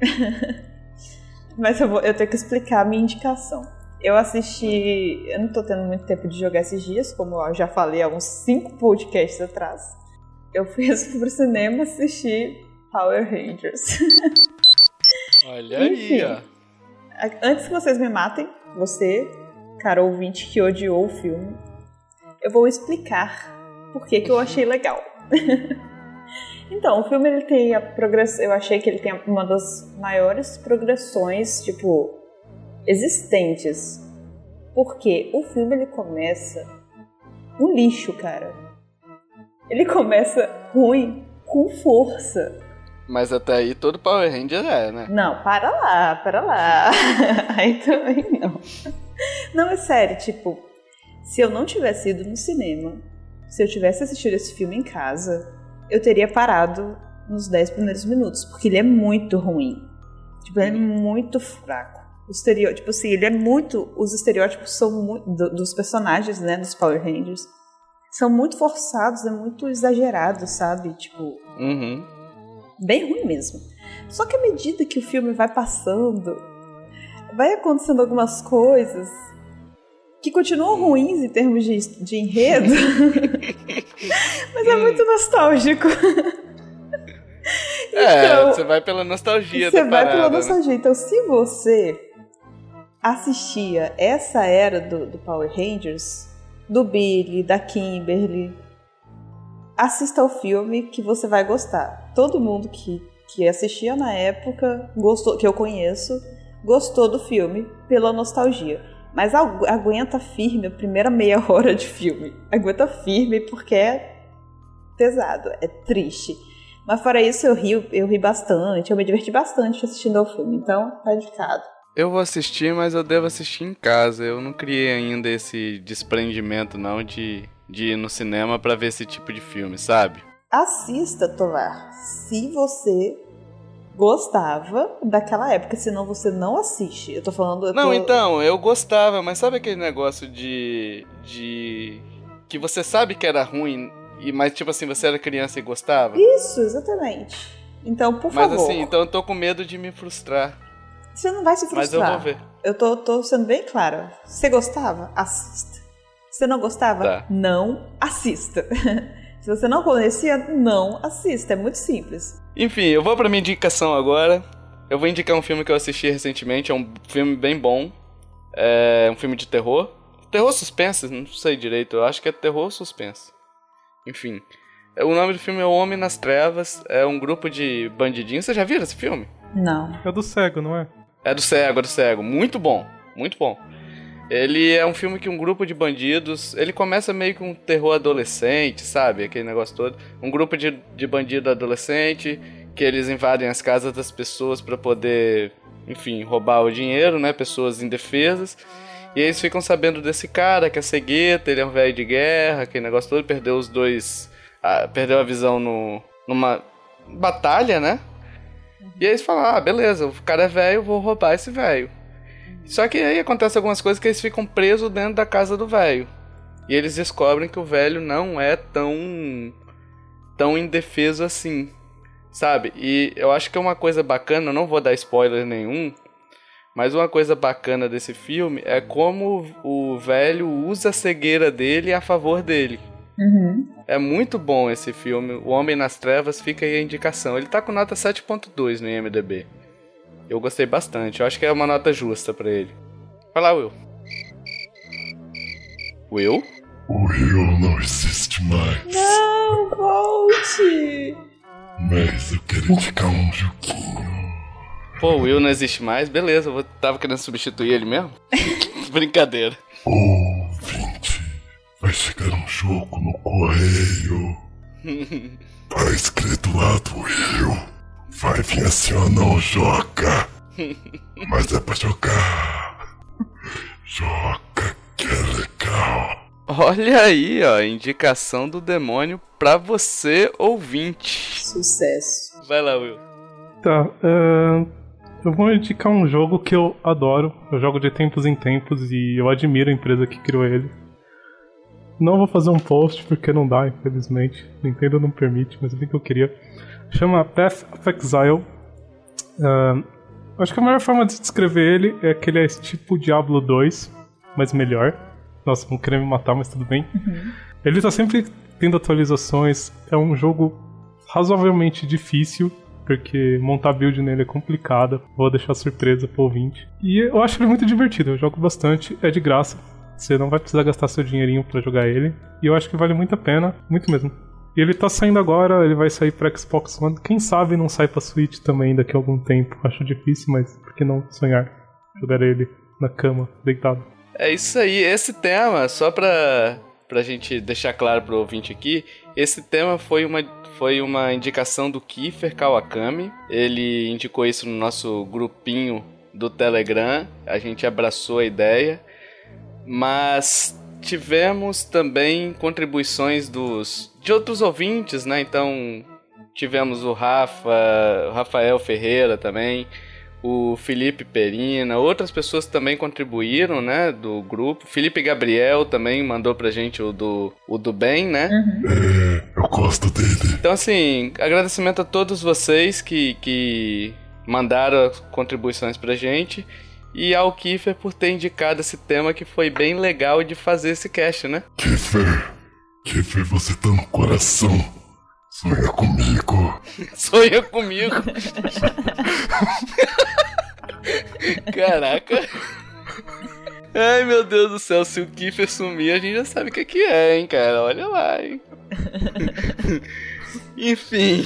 Mas eu, vou, eu tenho que explicar a minha indicação. Eu assisti. Eu não tô tendo muito tempo de jogar esses dias, como eu já falei há uns 5 podcasts atrás. Eu fui pro cinema assistir Power Rangers. Olha Enfim. aí, ó. Antes que vocês me matem, você, cara ouvinte que odiou o filme, eu vou explicar por que, que eu achei legal. então, o filme ele tem a progressão. Eu achei que ele tem uma das maiores progressões, tipo, existentes. Porque o filme ele começa um lixo, cara. Ele começa ruim com força. Mas até aí todo Power Ranger é, né? Não, para lá, para lá. Aí também não. Não, é sério, tipo, se eu não tivesse ido no cinema, se eu tivesse assistido esse filme em casa, eu teria parado nos 10 primeiros minutos, porque ele é muito ruim. Tipo, ele é muito fraco. O estereótipo, tipo assim, ele é muito. Os estereótipos são muito. do- dos personagens, né, dos Power Rangers, são muito forçados, é muito exagerado, sabe? Tipo, Uhum. bem ruim mesmo. Só que à medida que o filme vai passando, vai acontecendo algumas coisas que continuam ruins em termos de, de enredo, mas é muito nostálgico. É, Então, você vai pela nostalgia Você vai parada, pela né? nostalgia. Então, se você assistia essa era do, do Power Rangers, do Billy, da Kimberly, assista ao filme que você vai gostar. Todo mundo que, que assistia na época, gostou, que eu conheço, gostou do filme pela nostalgia. Mas agu- aguenta firme a primeira meia hora de filme. Aguenta firme porque é pesado, é triste. Mas fora isso, eu ri, eu ri bastante, eu me diverti bastante assistindo ao filme, então tá indicado. Eu vou assistir, mas eu devo assistir em casa. Eu não criei ainda esse desprendimento, não, de, de ir no cinema pra ver esse tipo de filme, sabe? Assista, Tovar, se você gostava daquela época, senão você não assiste. Eu tô falando. eu Não, tô- então, eu gostava, mas sabe aquele negócio de. de. que você sabe que era ruim, e mas tipo assim, você era criança e gostava? Isso, exatamente. Então, por Mas favor. assim, então eu tô com medo de me frustrar. Você não vai se Mas eu frustrar. vou ver. Eu tô, tô sendo bem clara. Você gostava? Assista. Se você não gostava? Tá. Não assista. Se você não conhecia, não assista. É muito simples. Enfim, eu vou pra minha indicação agora. Eu vou indicar um filme que eu assisti recentemente, é um filme bem bom. É um filme de terror. Terror suspense, não sei direito, eu acho que é terror suspense. Enfim. O nome do filme é O Homem nas Trevas. É um grupo de bandidinhos. Você já viram esse filme? Não. É do cego, não é? É do cego, é do cego. Muito bom. Muito bom. Ele é um filme que um grupo de bandidos. Ele começa meio com um terror adolescente, sabe? Aquele negócio todo. Um grupo de, de bandido adolescente que eles invadem as casas das pessoas para poder, enfim, roubar o dinheiro, né? Pessoas indefesas. E eles ficam sabendo desse cara que é cegueta, ele é um velho de guerra, aquele negócio todo, perdeu os dois. Ah, perdeu a visão no, numa batalha, né? E aí eles falam: ah, beleza, o cara é velho, vou roubar esse velho. Só que aí acontece algumas coisas que eles ficam presos dentro da casa do velho. E eles descobrem que o velho não é tão tão indefeso assim, sabe? E eu acho que é uma coisa bacana, não vou dar spoiler nenhum, mas uma coisa bacana desse filme é como o velho usa a cegueira dele a favor dele. Uhum. É muito bom esse filme. O Homem nas Trevas fica aí a indicação. Ele tá com nota 7.2 no IMDb. Eu gostei bastante. Eu acho que é uma nota justa para ele. Vai lá, Will. Will? O Will não existe mais. Não, volte! Mas eu quero indicar um joguinho. Pô, o Will não existe mais? Beleza, eu tava querendo substituir ele mesmo? Brincadeira. Ouvinte, vai chegar um jogo no correio. Tá escrito lá do Will. Vai vir assim, ó, não joga. Mas é pra jogar. Joga que é legal. Olha aí, ó, indicação do demônio pra você, ouvinte. Sucesso. Vai lá, Will. Tá, ahn, eu vou indicar um jogo que eu adoro. Eu jogo de tempos em tempos e eu admiro a empresa que criou ele. Não vou fazer um post porque não dá, infelizmente. Nintendo não permite, mas eu vi que eu queria. Chama Path of Exile. Ahn, acho que a melhor forma de descrever ele é que ele é tipo Diablo 2, mas melhor. Nossa, vão querer me matar, mas tudo bem. Ele tá sempre tendo atualizações. É um jogo razoavelmente difícil, porque montar build nele é complicado. Vou deixar surpresa pro ouvinte. E eu acho ele muito divertido, eu jogo bastante, é de graça. Você não vai precisar gastar seu dinheirinho pra jogar ele. E eu acho que vale muito a pena, muito mesmo. E ele tá saindo agora, ele vai sair pra Xbox One. Quem sabe não sai pra Switch também daqui a algum tempo. Acho difícil, mas por que não sonhar? Jogar ele na cama, deitado. É isso aí, esse tema, só pra, pra gente deixar claro pro ouvinte aqui, esse tema foi uma, foi uma indicação do Kiefer Kawakami. Ele indicou isso no nosso grupinho do Telegram, a gente abraçou a ideia, mas tivemos também contribuições dos de outros ouvintes, né? Então tivemos o Rafa, o Rafael Ferreira também, o Felipe Perina, outras pessoas também contribuíram, né, do grupo. Felipe Gabriel também mandou pra gente o do, o do bem, né? É, eu gosto dele. Então, assim, agradecimento a todos vocês que, que mandaram contribuições pra gente. E ao Kiefer por ter indicado esse tema que foi bem legal de fazer esse cast, né? Kiefer, Kiefer, você tá no coração. Sonha comigo. Sonha comigo. Caraca. Ai, meu Deus do céu, se o Kiefer sumir, a gente já sabe o que, que é, hein, cara. Olha lá, hein. Enfim.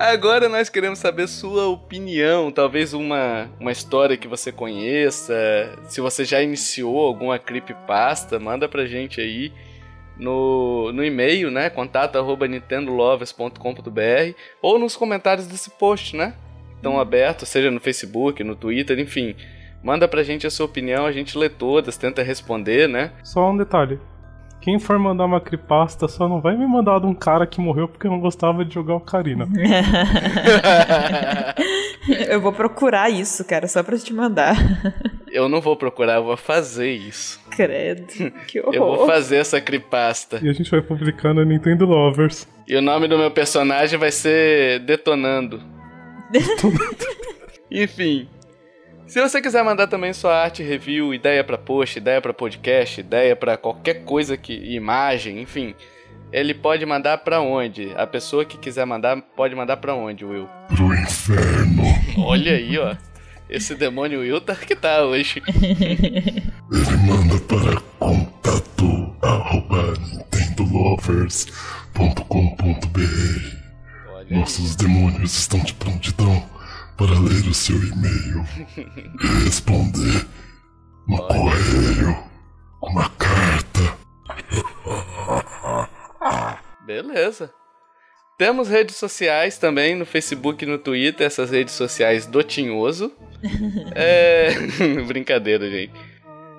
Agora nós queremos saber sua opinião, talvez uma, uma história que você conheça, se você já iniciou alguma creepypasta, manda pra gente aí no, no e-mail, né, contato arroba nintendolovers.com.br ou nos comentários desse post, né, estão abertos, seja no Facebook, no Twitter, enfim. Manda pra gente a sua opinião, a gente lê todas, tenta responder, né? Só um detalhe. Quem for mandar uma creepypasta só não vai me mandar de um cara que morreu porque não gostava de jogar Ocarina. Eu vou procurar isso, cara, só pra te mandar. Eu não vou procurar, eu vou fazer isso. Credo. Que horror. Eu vou fazer essa creepypasta. E a gente vai publicar no Nintendo Lovers. E o nome do meu personagem vai ser Detonando. Enfim. Se você quiser mandar também sua arte, review, ideia pra post, ideia pra podcast, ideia pra qualquer coisa que imagem, enfim, ele pode mandar pra onde? A pessoa que quiser mandar pode mandar pra onde, Will? Pro inferno. Olha aí, ó. Esse demônio Will tá que tá hoje. Ele manda para contato arroba nintendolovers.com.br Nossos demônios estão de prontidão para ler o seu e-mail e responder no correio uma carta. Beleza. Temos redes sociais também, no Facebook e no Twitter, essas redes sociais do Tinhoso. é. Brincadeira, gente.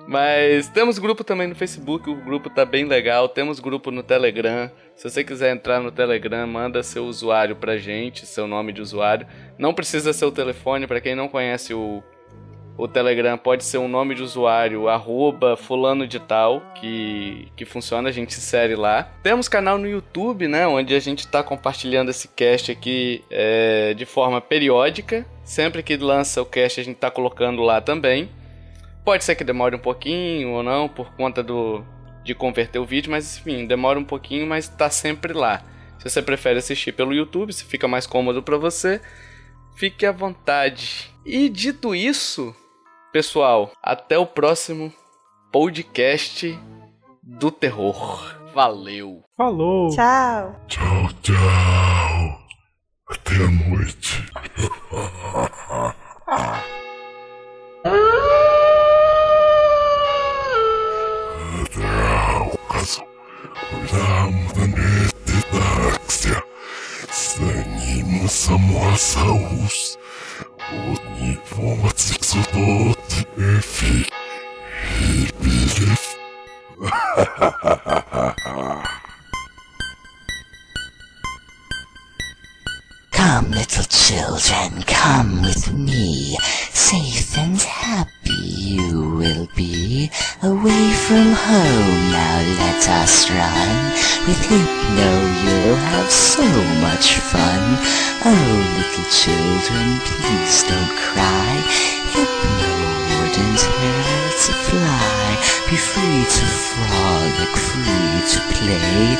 Mas temos grupo também no Facebook, o grupo tá bem legal. Temos grupo no Telegram. Se você quiser entrar no Telegram, manda seu usuário pra gente, seu nome de usuário. Não precisa ser o telefone, para quem não conhece o, o Telegram, pode ser um nome de usuário, arroba fulano de tal, que, que funciona, a gente insere lá. Temos canal no YouTube, né, onde a gente tá compartilhando esse cast aqui é, de forma periódica. Sempre que lança o cast, a gente tá colocando lá também. Pode ser que demore um pouquinho ou não, por conta do de converter o vídeo, mas enfim, demora um pouquinho, mas tá sempre lá. Se você prefere assistir pelo YouTube, se fica mais cômodo para você, fique à vontade. E dito isso, pessoal, até o próximo podcast do terror. Valeu. Falou. Tchau. Tchau, tchau. Até a noite. Рамданетитакся Заниму самоасаус Одни помацик судоти эфи Хибилев Come, little children, come with me. Safe and happy you will be. Away from home, now let us run. With Hypno you'll have so much fun. Oh, little children, please don't cry. Hypno wouldn't hurt to fly. Be free to frolic, free to play.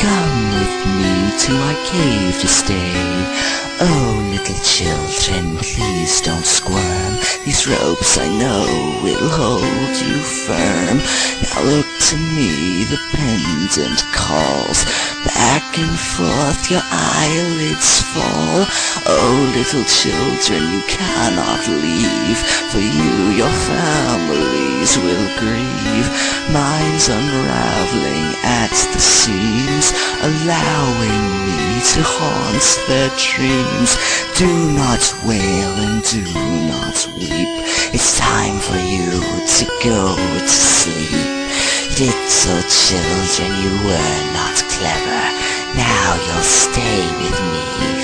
Come with me to our cave to stay. Oh, little children, please don't squirm. These ropes I know will hold you firm. Now look to me, the pendant calls. Back and forth your eyelids fall. Oh, little children, you cannot leave. For you, your families will grieve. Mine's unraveling at the seams, allowing me to haunt their dreams. Do not wail and do not weep. It's time for you to go to sleep. Little children, you were not clever. Now you'll stay with me